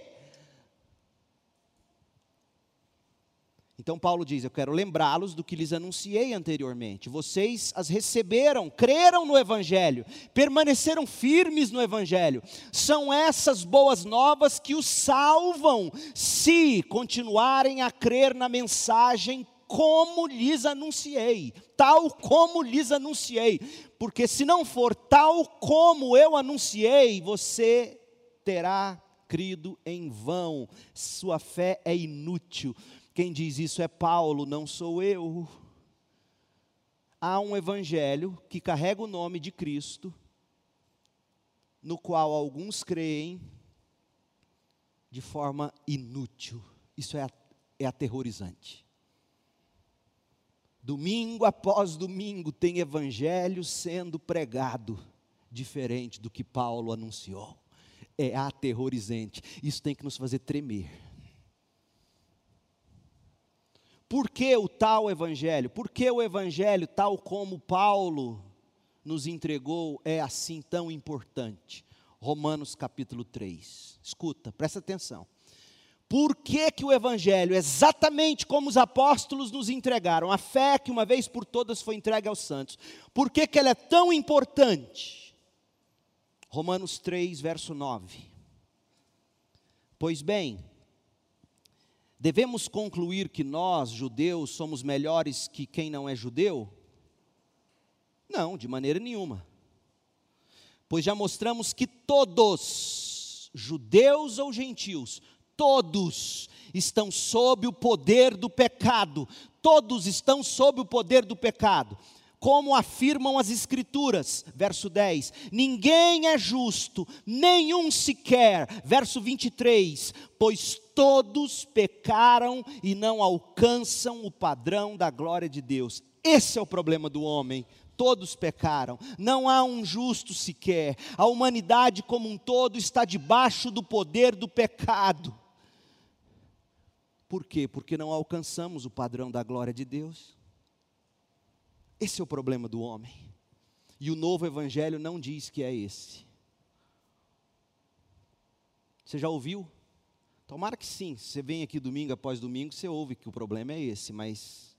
Então Paulo diz: Eu quero lembrá-los do que lhes anunciei anteriormente. Vocês as receberam, creram no Evangelho, permaneceram firmes no Evangelho. São essas boas novas que os salvam, se continuarem a crer na mensagem como lhes anunciei, tal como lhes anunciei. Porque se não for tal como eu anunciei, você terá crido em vão, sua fé é inútil. Quem diz isso é Paulo, não sou eu. Há um evangelho que carrega o nome de Cristo, no qual alguns creem de forma inútil. Isso é, é aterrorizante. Domingo após domingo tem evangelho sendo pregado, diferente do que Paulo anunciou. É aterrorizante. Isso tem que nos fazer tremer. Por que o tal evangelho? Por que o evangelho, tal como Paulo nos entregou, é assim tão importante? Romanos capítulo 3. Escuta, presta atenção. Por que, que o Evangelho, exatamente como os apóstolos nos entregaram, a fé que uma vez por todas foi entregue aos santos, por que, que ela é tão importante? Romanos 3, verso 9. Pois bem, Devemos concluir que nós, judeus, somos melhores que quem não é judeu? Não, de maneira nenhuma. Pois já mostramos que todos, judeus ou gentios, todos estão sob o poder do pecado. Todos estão sob o poder do pecado como afirmam as Escrituras. Verso 10: Ninguém é justo, nenhum sequer. Verso 23: Pois todos pecaram e não alcançam o padrão da glória de Deus. Esse é o problema do homem. Todos pecaram, não há um justo sequer. A humanidade como um todo está debaixo do poder do pecado. Por quê? Porque não alcançamos o padrão da glória de Deus. Esse é o problema do homem. E o novo evangelho não diz que é esse. Você já ouviu? Tomara que sim. Você vem aqui domingo após domingo, você ouve que o problema é esse, mas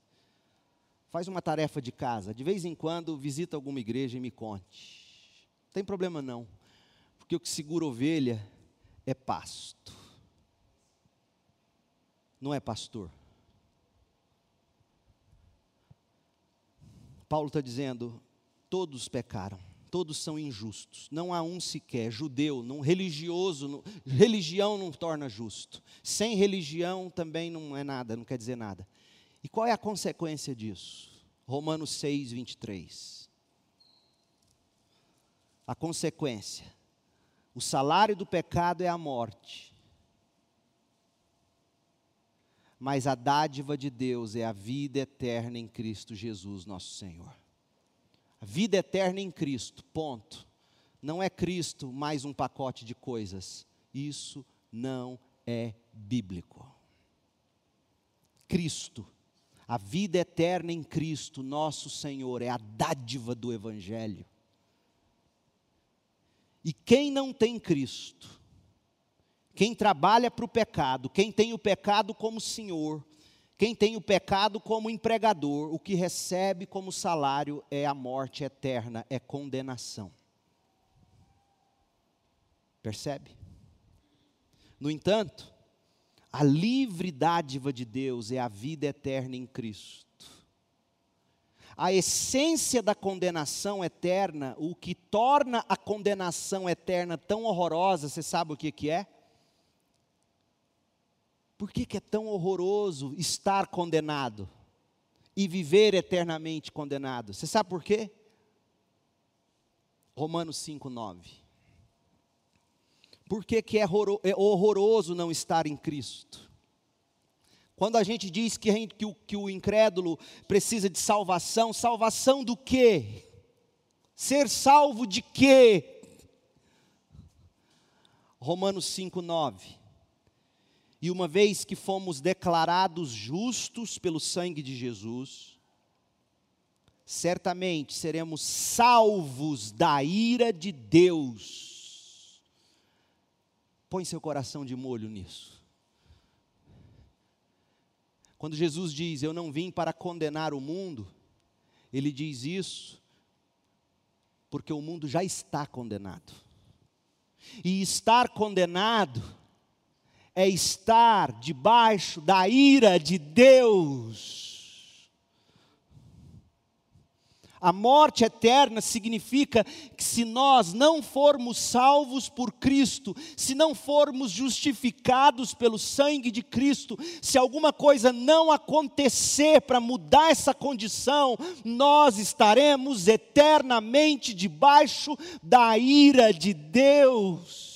faz uma tarefa de casa. De vez em quando visita alguma igreja e me conte. Não tem problema não. Porque o que segura ovelha é pasto. Não é pastor. Paulo está dizendo: todos pecaram, todos são injustos, não há um sequer, judeu, não, religioso, não, religião não torna justo, sem religião também não é nada, não quer dizer nada. E qual é a consequência disso? Romanos 6, 23. A consequência: o salário do pecado é a morte, mas a dádiva de Deus é a vida eterna em Cristo Jesus, nosso Senhor. A vida eterna em Cristo, ponto. Não é Cristo mais um pacote de coisas. Isso não é bíblico. Cristo, a vida eterna em Cristo, nosso Senhor, é a dádiva do Evangelho. E quem não tem Cristo, quem trabalha para o pecado, quem tem o pecado como senhor, quem tem o pecado como empregador, o que recebe como salário é a morte eterna, é condenação. Percebe? No entanto, a livre dádiva de Deus é a vida eterna em Cristo. A essência da condenação eterna, o que torna a condenação eterna tão horrorosa, você sabe o que, que é? Por que, que é tão horroroso estar condenado e viver eternamente condenado? Você sabe por quê? Romanos 5, 9. Por que, que é, é horroroso não estar em Cristo? Quando a gente diz que, que, o, que o incrédulo precisa de salvação, salvação do quê? Ser salvo de quê? Romanos 5, 9. E uma vez que fomos declarados justos pelo sangue de Jesus, certamente seremos salvos da ira de Deus. Põe seu coração de molho nisso. Quando Jesus diz: Eu não vim para condenar o mundo, ele diz isso porque o mundo já está condenado. E estar condenado é estar debaixo da ira de Deus. A morte eterna significa que se nós não formos salvos por Cristo, se não formos justificados pelo sangue de Cristo, se alguma coisa não acontecer para mudar essa condição, nós estaremos eternamente debaixo da ira de Deus.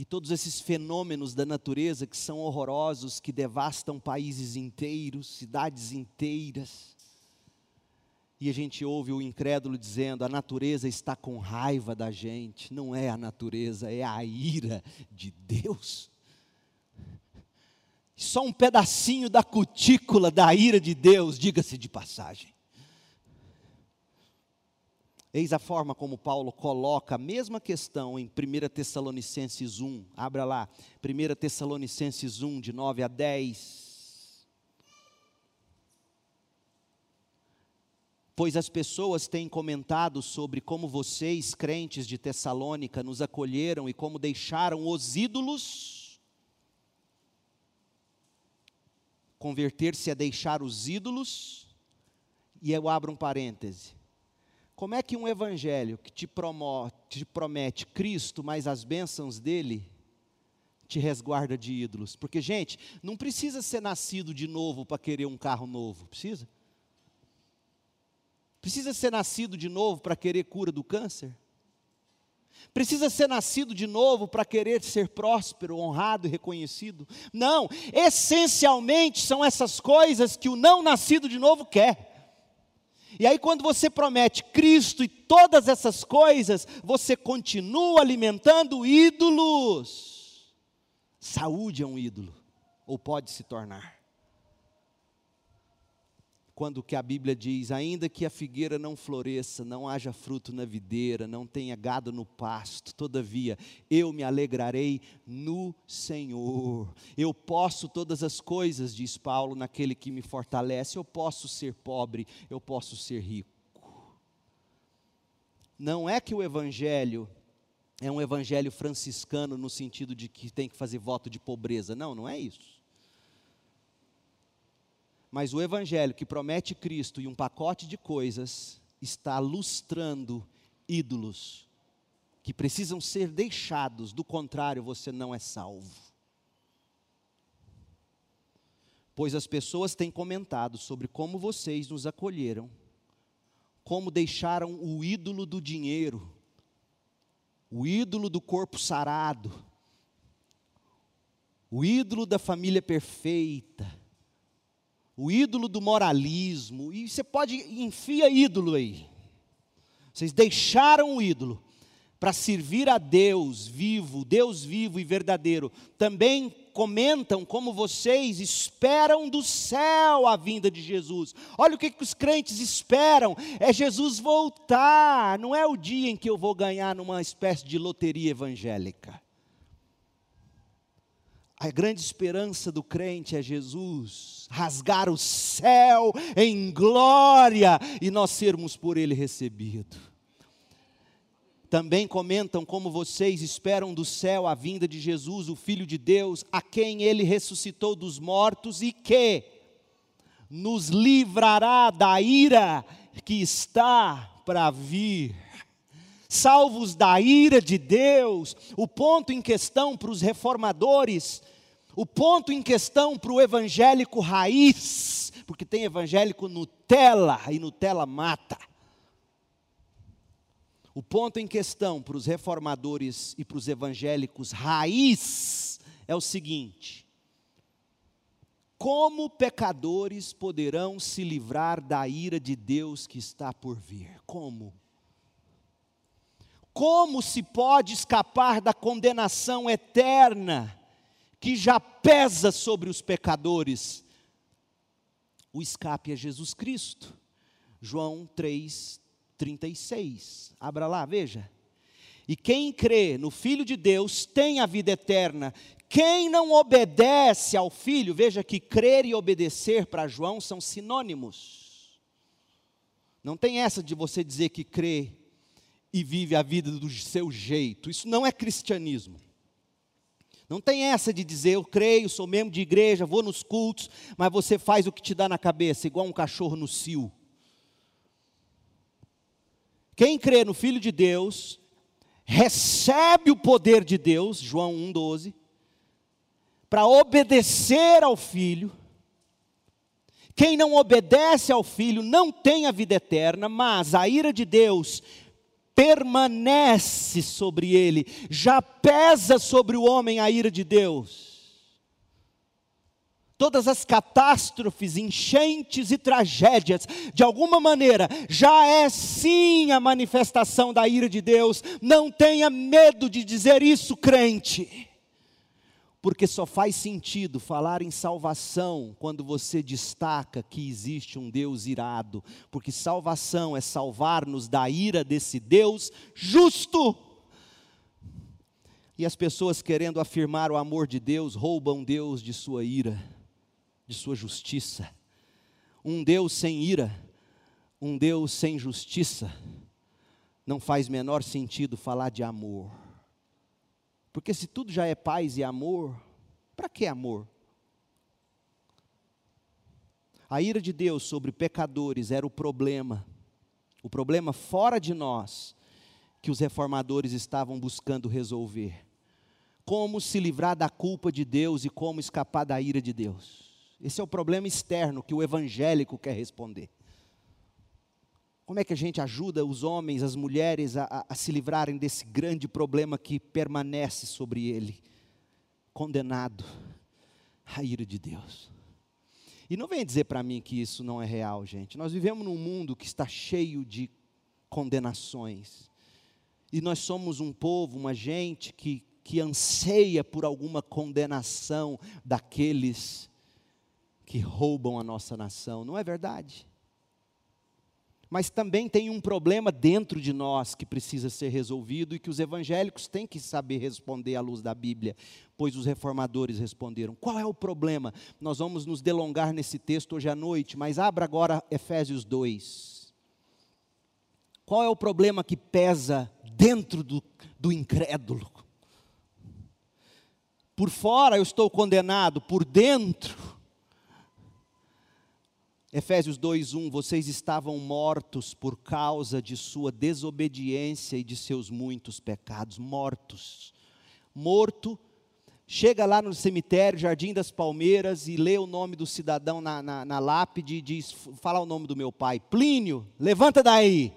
E todos esses fenômenos da natureza que são horrorosos, que devastam países inteiros, cidades inteiras. E a gente ouve o incrédulo dizendo: a natureza está com raiva da gente. Não é a natureza, é a ira de Deus. Só um pedacinho da cutícula da ira de Deus, diga-se de passagem. Eis a forma como Paulo coloca a mesma questão em 1 Tessalonicenses 1. Abra lá, 1 Tessalonicenses 1, de 9 a 10. Pois as pessoas têm comentado sobre como vocês, crentes de Tessalônica, nos acolheram e como deixaram os ídolos. Converter-se a deixar os ídolos. E eu abro um parêntese como é que um evangelho que te, te promete Cristo, mas as bênçãos dele, te resguarda de ídolos? Porque, gente, não precisa ser nascido de novo para querer um carro novo, precisa? Precisa ser nascido de novo para querer cura do câncer? Precisa ser nascido de novo para querer ser próspero, honrado e reconhecido? Não, essencialmente são essas coisas que o não nascido de novo quer. E aí, quando você promete Cristo e todas essas coisas, você continua alimentando ídolos. Saúde é um ídolo, ou pode se tornar quando que a Bíblia diz: ainda que a figueira não floresça, não haja fruto na videira, não tenha gado no pasto, todavia eu me alegrarei no Senhor. Eu posso todas as coisas, diz Paulo, naquele que me fortalece. Eu posso ser pobre, eu posso ser rico. Não é que o Evangelho é um evangelho franciscano no sentido de que tem que fazer voto de pobreza. Não, não é isso. Mas o evangelho que promete Cristo e um pacote de coisas está lustrando ídolos que precisam ser deixados, do contrário, você não é salvo. Pois as pessoas têm comentado sobre como vocês nos acolheram, como deixaram o ídolo do dinheiro, o ídolo do corpo sarado, o ídolo da família perfeita, o ídolo do moralismo, e você pode enfia ídolo aí. Vocês deixaram o ídolo para servir a Deus vivo, Deus vivo e verdadeiro. Também comentam como vocês esperam do céu a vinda de Jesus. Olha o que, que os crentes esperam: é Jesus voltar, não é o dia em que eu vou ganhar numa espécie de loteria evangélica. A grande esperança do crente é Jesus rasgar o céu em glória e nós sermos por Ele recebidos. Também comentam como vocês esperam do céu a vinda de Jesus, o Filho de Deus, a quem Ele ressuscitou dos mortos e que nos livrará da ira que está para vir salvos da ira de Deus. O ponto em questão para os reformadores o ponto em questão para o evangélico raiz, porque tem evangélico Nutella e Nutella mata. O ponto em questão para os reformadores e para os evangélicos raiz é o seguinte: como pecadores poderão se livrar da ira de Deus que está por vir? Como? Como se pode escapar da condenação eterna que já pesa sobre os pecadores? O escape é Jesus Cristo. João 3, 36. Abra lá, veja. E quem crê no Filho de Deus tem a vida eterna. Quem não obedece ao Filho, veja que crer e obedecer para João são sinônimos. Não tem essa de você dizer que crê e vive a vida do seu jeito. Isso não é cristianismo. Não tem essa de dizer eu creio, sou membro de igreja, vou nos cultos, mas você faz o que te dá na cabeça, igual um cachorro no cio. Quem crê no Filho de Deus recebe o poder de Deus, João 1,12, para obedecer ao Filho. Quem não obedece ao Filho não tem a vida eterna, mas a ira de Deus permanece sobre ele, já pesa sobre o homem a ira de Deus todas as catástrofes, enchentes e tragédias, de alguma maneira, já é sim a manifestação da ira de Deus. Não tenha medo de dizer isso, crente. Porque só faz sentido falar em salvação quando você destaca que existe um Deus irado, porque salvação é salvar-nos da ira desse Deus justo. E as pessoas querendo afirmar o amor de Deus roubam Deus de sua ira de sua justiça. Um Deus sem ira, um Deus sem justiça, não faz menor sentido falar de amor. Porque se tudo já é paz e amor, para que amor? A ira de Deus sobre pecadores era o problema, o problema fora de nós, que os reformadores estavam buscando resolver. Como se livrar da culpa de Deus e como escapar da ira de Deus. Esse é o problema externo que o evangélico quer responder. Como é que a gente ajuda os homens, as mulheres a, a, a se livrarem desse grande problema que permanece sobre ele? Condenado a ira de Deus. E não venha dizer para mim que isso não é real, gente. Nós vivemos num mundo que está cheio de condenações. E nós somos um povo, uma gente que, que anseia por alguma condenação daqueles que roubam a nossa nação, não é verdade? Mas também tem um problema dentro de nós que precisa ser resolvido e que os evangélicos têm que saber responder à luz da Bíblia, pois os reformadores responderam. Qual é o problema? Nós vamos nos delongar nesse texto hoje à noite, mas abra agora Efésios 2. Qual é o problema que pesa dentro do, do incrédulo? Por fora eu estou condenado, por dentro Efésios 2:1 Vocês estavam mortos por causa de sua desobediência e de seus muitos pecados, mortos. Morto, chega lá no cemitério, Jardim das Palmeiras, e lê o nome do cidadão na, na, na lápide e diz: Fala o nome do meu pai, Plínio, levanta daí.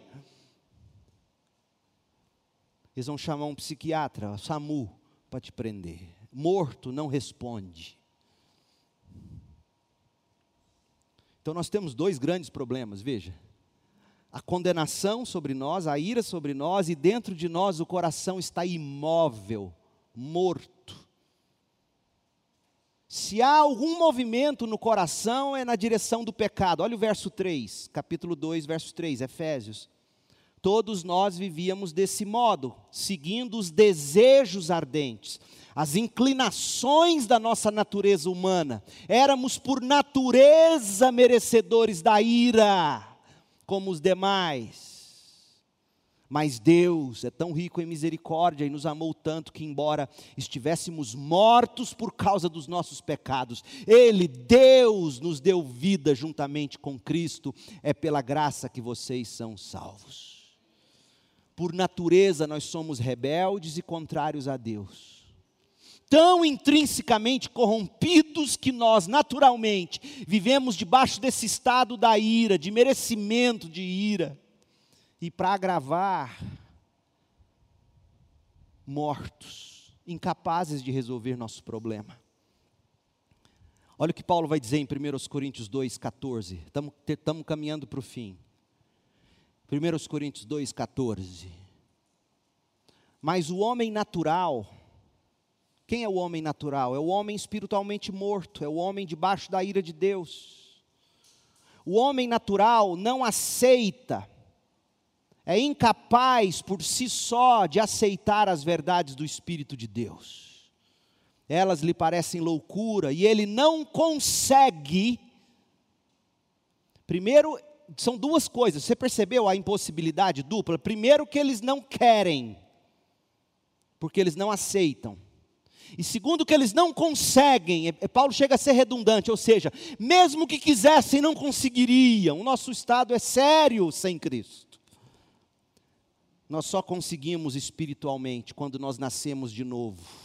Eles vão chamar um psiquiatra, SAMU, para te prender. Morto não responde. Então nós temos dois grandes problemas, veja. A condenação sobre nós, a ira sobre nós, e dentro de nós o coração está imóvel, morto. Se há algum movimento no coração, é na direção do pecado. Olha o verso 3, capítulo 2, verso 3, Efésios. Todos nós vivíamos desse modo, seguindo os desejos ardentes as inclinações da nossa natureza humana. Éramos por natureza merecedores da ira, como os demais. Mas Deus é tão rico em misericórdia e nos amou tanto que, embora estivéssemos mortos por causa dos nossos pecados, Ele, Deus, nos deu vida juntamente com Cristo. É pela graça que vocês são salvos. Por natureza, nós somos rebeldes e contrários a Deus tão intrinsecamente corrompidos que nós, naturalmente, vivemos debaixo desse estado da ira, de merecimento de ira. E para agravar, mortos, incapazes de resolver nosso problema. Olha o que Paulo vai dizer em 1 Coríntios 2,14. Estamos caminhando para o fim. 1 Coríntios 2,14. Mas o homem natural, quem é o homem natural? É o homem espiritualmente morto, é o homem debaixo da ira de Deus. O homem natural não aceita, é incapaz por si só de aceitar as verdades do Espírito de Deus elas lhe parecem loucura e ele não consegue. Primeiro, são duas coisas. Você percebeu a impossibilidade dupla? Primeiro, que eles não querem, porque eles não aceitam. E segundo, que eles não conseguem, Paulo chega a ser redundante, ou seja, mesmo que quisessem, não conseguiriam. O nosso estado é sério sem Cristo. Nós só conseguimos espiritualmente quando nós nascemos de novo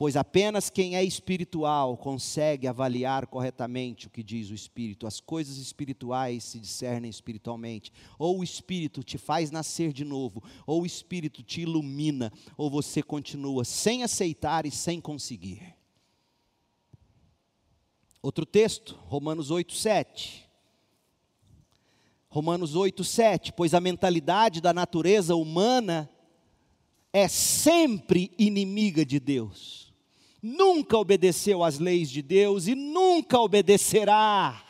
pois apenas quem é espiritual consegue avaliar corretamente o que diz o Espírito. As coisas espirituais se discernem espiritualmente. Ou o Espírito te faz nascer de novo, ou o Espírito te ilumina, ou você continua sem aceitar e sem conseguir. Outro texto, Romanos 8, 7. Romanos 8, 7. Pois a mentalidade da natureza humana é sempre inimiga de Deus nunca obedeceu às leis de Deus e nunca obedecerá.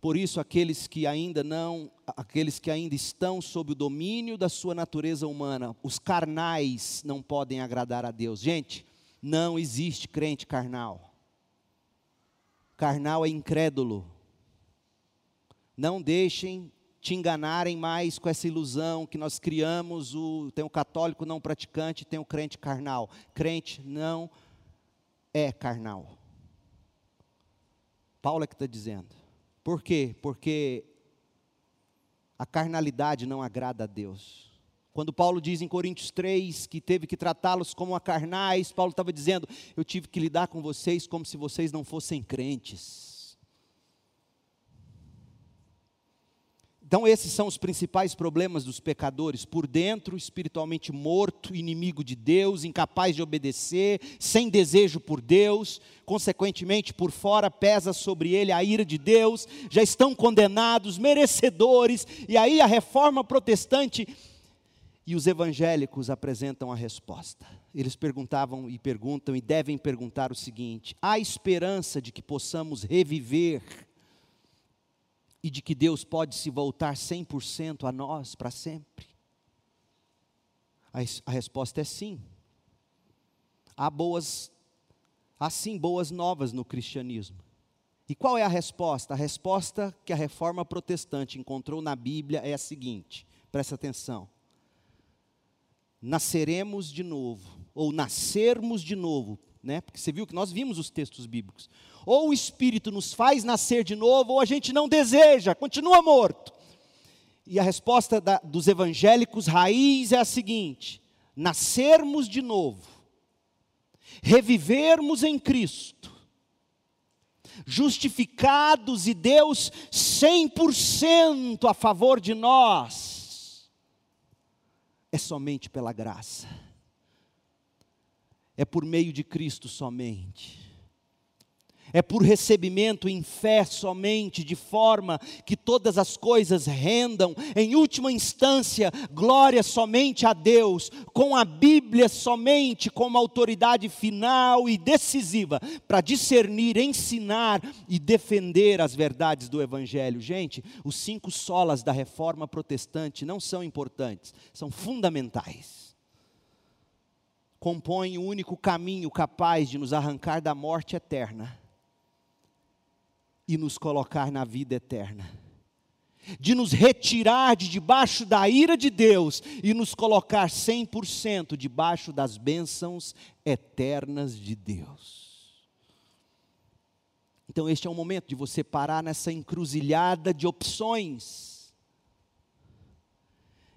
Por isso, aqueles que ainda não, aqueles que ainda estão sob o domínio da sua natureza humana, os carnais não podem agradar a Deus. Gente, não existe crente carnal. Carnal é incrédulo. Não deixem te enganarem mais com essa ilusão que nós criamos, o, tem o católico não praticante, tem o crente carnal. Crente não é carnal. Paulo é que está dizendo. Por quê? Porque a carnalidade não agrada a Deus. Quando Paulo diz em Coríntios 3 que teve que tratá-los como a carnais, Paulo estava dizendo: eu tive que lidar com vocês como se vocês não fossem crentes. Então, esses são os principais problemas dos pecadores: por dentro, espiritualmente morto, inimigo de Deus, incapaz de obedecer, sem desejo por Deus, consequentemente, por fora pesa sobre ele a ira de Deus, já estão condenados, merecedores, e aí a reforma protestante e os evangélicos apresentam a resposta. Eles perguntavam e perguntam e devem perguntar o seguinte: há esperança de que possamos reviver e de que Deus pode se voltar 100% a nós para sempre? A, a, resposta é sim. Há boas, há sim boas novas no cristianismo. E qual é a resposta? A resposta que a reforma protestante encontrou na Bíblia é a seguinte: presta atenção. Nasceremos de novo, ou nascermos de novo, né? Porque você viu que nós vimos os textos bíblicos. Ou o Espírito nos faz nascer de novo, ou a gente não deseja, continua morto. E a resposta da, dos evangélicos raiz é a seguinte: nascermos de novo, revivermos em Cristo, justificados e Deus 100% a favor de nós, é somente pela graça é por meio de Cristo somente. É por recebimento em fé somente, de forma que todas as coisas rendam, em última instância, glória somente a Deus, com a Bíblia somente como autoridade final e decisiva para discernir, ensinar e defender as verdades do Evangelho. Gente, os cinco solas da reforma protestante não são importantes, são fundamentais compõem o único caminho capaz de nos arrancar da morte eterna e nos colocar na vida eterna. De nos retirar de debaixo da ira de Deus e nos colocar 100% debaixo das bênçãos eternas de Deus. Então, este é o momento de você parar nessa encruzilhada de opções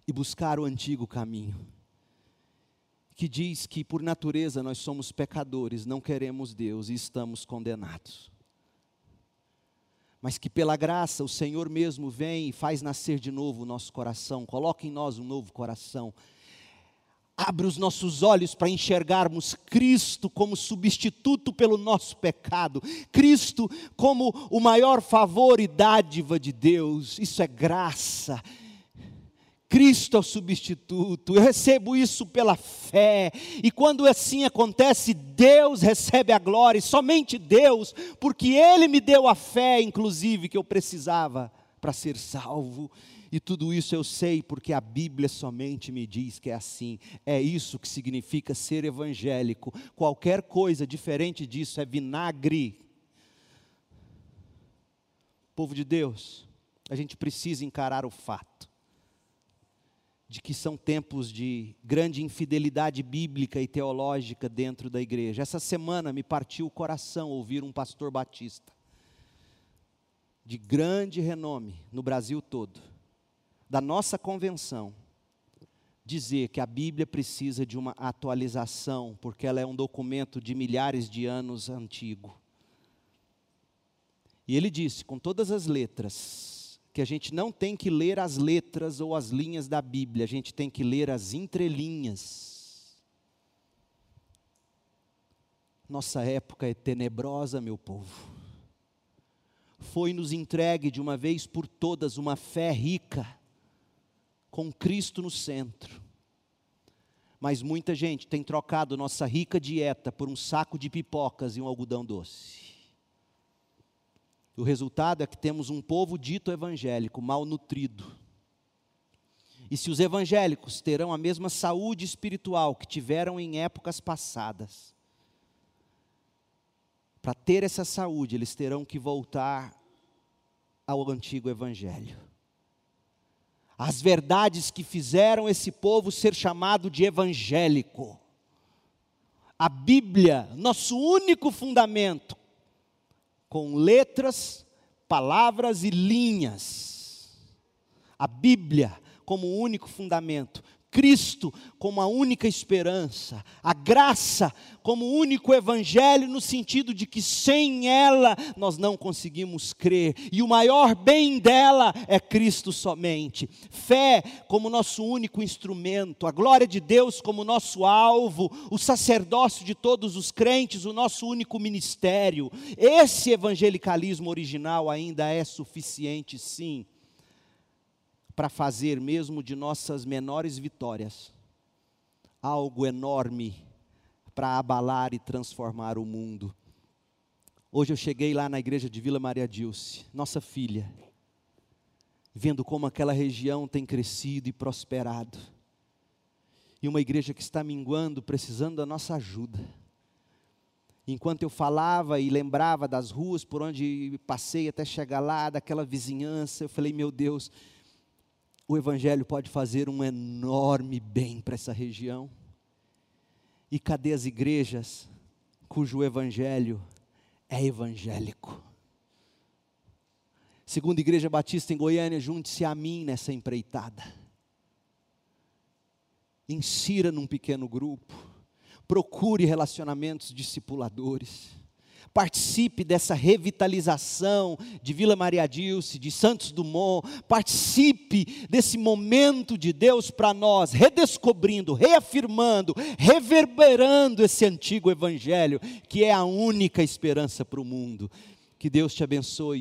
e buscar o antigo caminho que diz que por natureza nós somos pecadores, não queremos Deus e estamos condenados. mas que pela graça o Senhor mesmo vem e faz nascer de novo o nosso coração, coloca em nós um novo coração. Abre os nossos olhos para enxergarmos Cristo como substituto pelo nosso pecado, Cristo como o maior favor e dádiva de Deus, isso é graça, Cristo é o substituto, eu recebo isso pela fé, e quando assim acontece, Deus recebe a glória, e somente Deus, porque Ele me deu a fé, inclusive, que eu precisava para ser salvo, e tudo isso eu sei porque a Bíblia somente me diz que é assim, é isso que significa ser evangélico, qualquer coisa diferente disso é vinagre. Povo de Deus, a gente precisa encarar o fato de que são tempos de grande infidelidade bíblica e teológica dentro da igreja. Essa semana me partiu o coração ouvir um pastor batista de grande renome no Brasil todo, da nossa convenção, dizer que a Bíblia precisa de uma atualização, porque ela é um documento de milhares de anos antigo. E ele disse, com todas as letras, que a gente não tem que ler as letras ou as linhas da Bíblia, a gente tem que ler as entrelinhas. Nossa época é tenebrosa, meu povo. Foi-nos entregue de uma vez por todas uma fé rica, com Cristo no centro. Mas muita gente tem trocado nossa rica dieta por um saco de pipocas e um algodão doce. O resultado é que temos um povo dito evangélico, mal nutrido. E se os evangélicos terão a mesma saúde espiritual que tiveram em épocas passadas, para ter essa saúde, eles terão que voltar ao antigo evangelho. As verdades que fizeram esse povo ser chamado de evangélico. A Bíblia, nosso único fundamento, com letras, palavras e linhas. A Bíblia como único fundamento, Cristo como a única esperança, a graça como o único evangelho, no sentido de que sem ela nós não conseguimos crer, e o maior bem dela é Cristo somente. Fé como nosso único instrumento, a glória de Deus como nosso alvo, o sacerdócio de todos os crentes, o nosso único ministério. Esse evangelicalismo original ainda é suficiente, sim para fazer mesmo de nossas menores vitórias algo enorme para abalar e transformar o mundo. Hoje eu cheguei lá na igreja de Vila Maria Dilce, nossa filha, vendo como aquela região tem crescido e prosperado. E uma igreja que está minguando, precisando da nossa ajuda. Enquanto eu falava e lembrava das ruas por onde passei até chegar lá, daquela vizinhança, eu falei, meu Deus, o Evangelho pode fazer um enorme bem para essa região. E cadê as igrejas cujo Evangelho é evangélico? Segunda Igreja Batista em Goiânia, junte-se a mim nessa empreitada. Insira num pequeno grupo, procure relacionamentos discipuladores participe dessa revitalização de Vila Maria Dilce, de Santos Dumont, participe desse momento de Deus para nós, redescobrindo, reafirmando, reverberando esse antigo evangelho, que é a única esperança para o mundo. Que Deus te abençoe.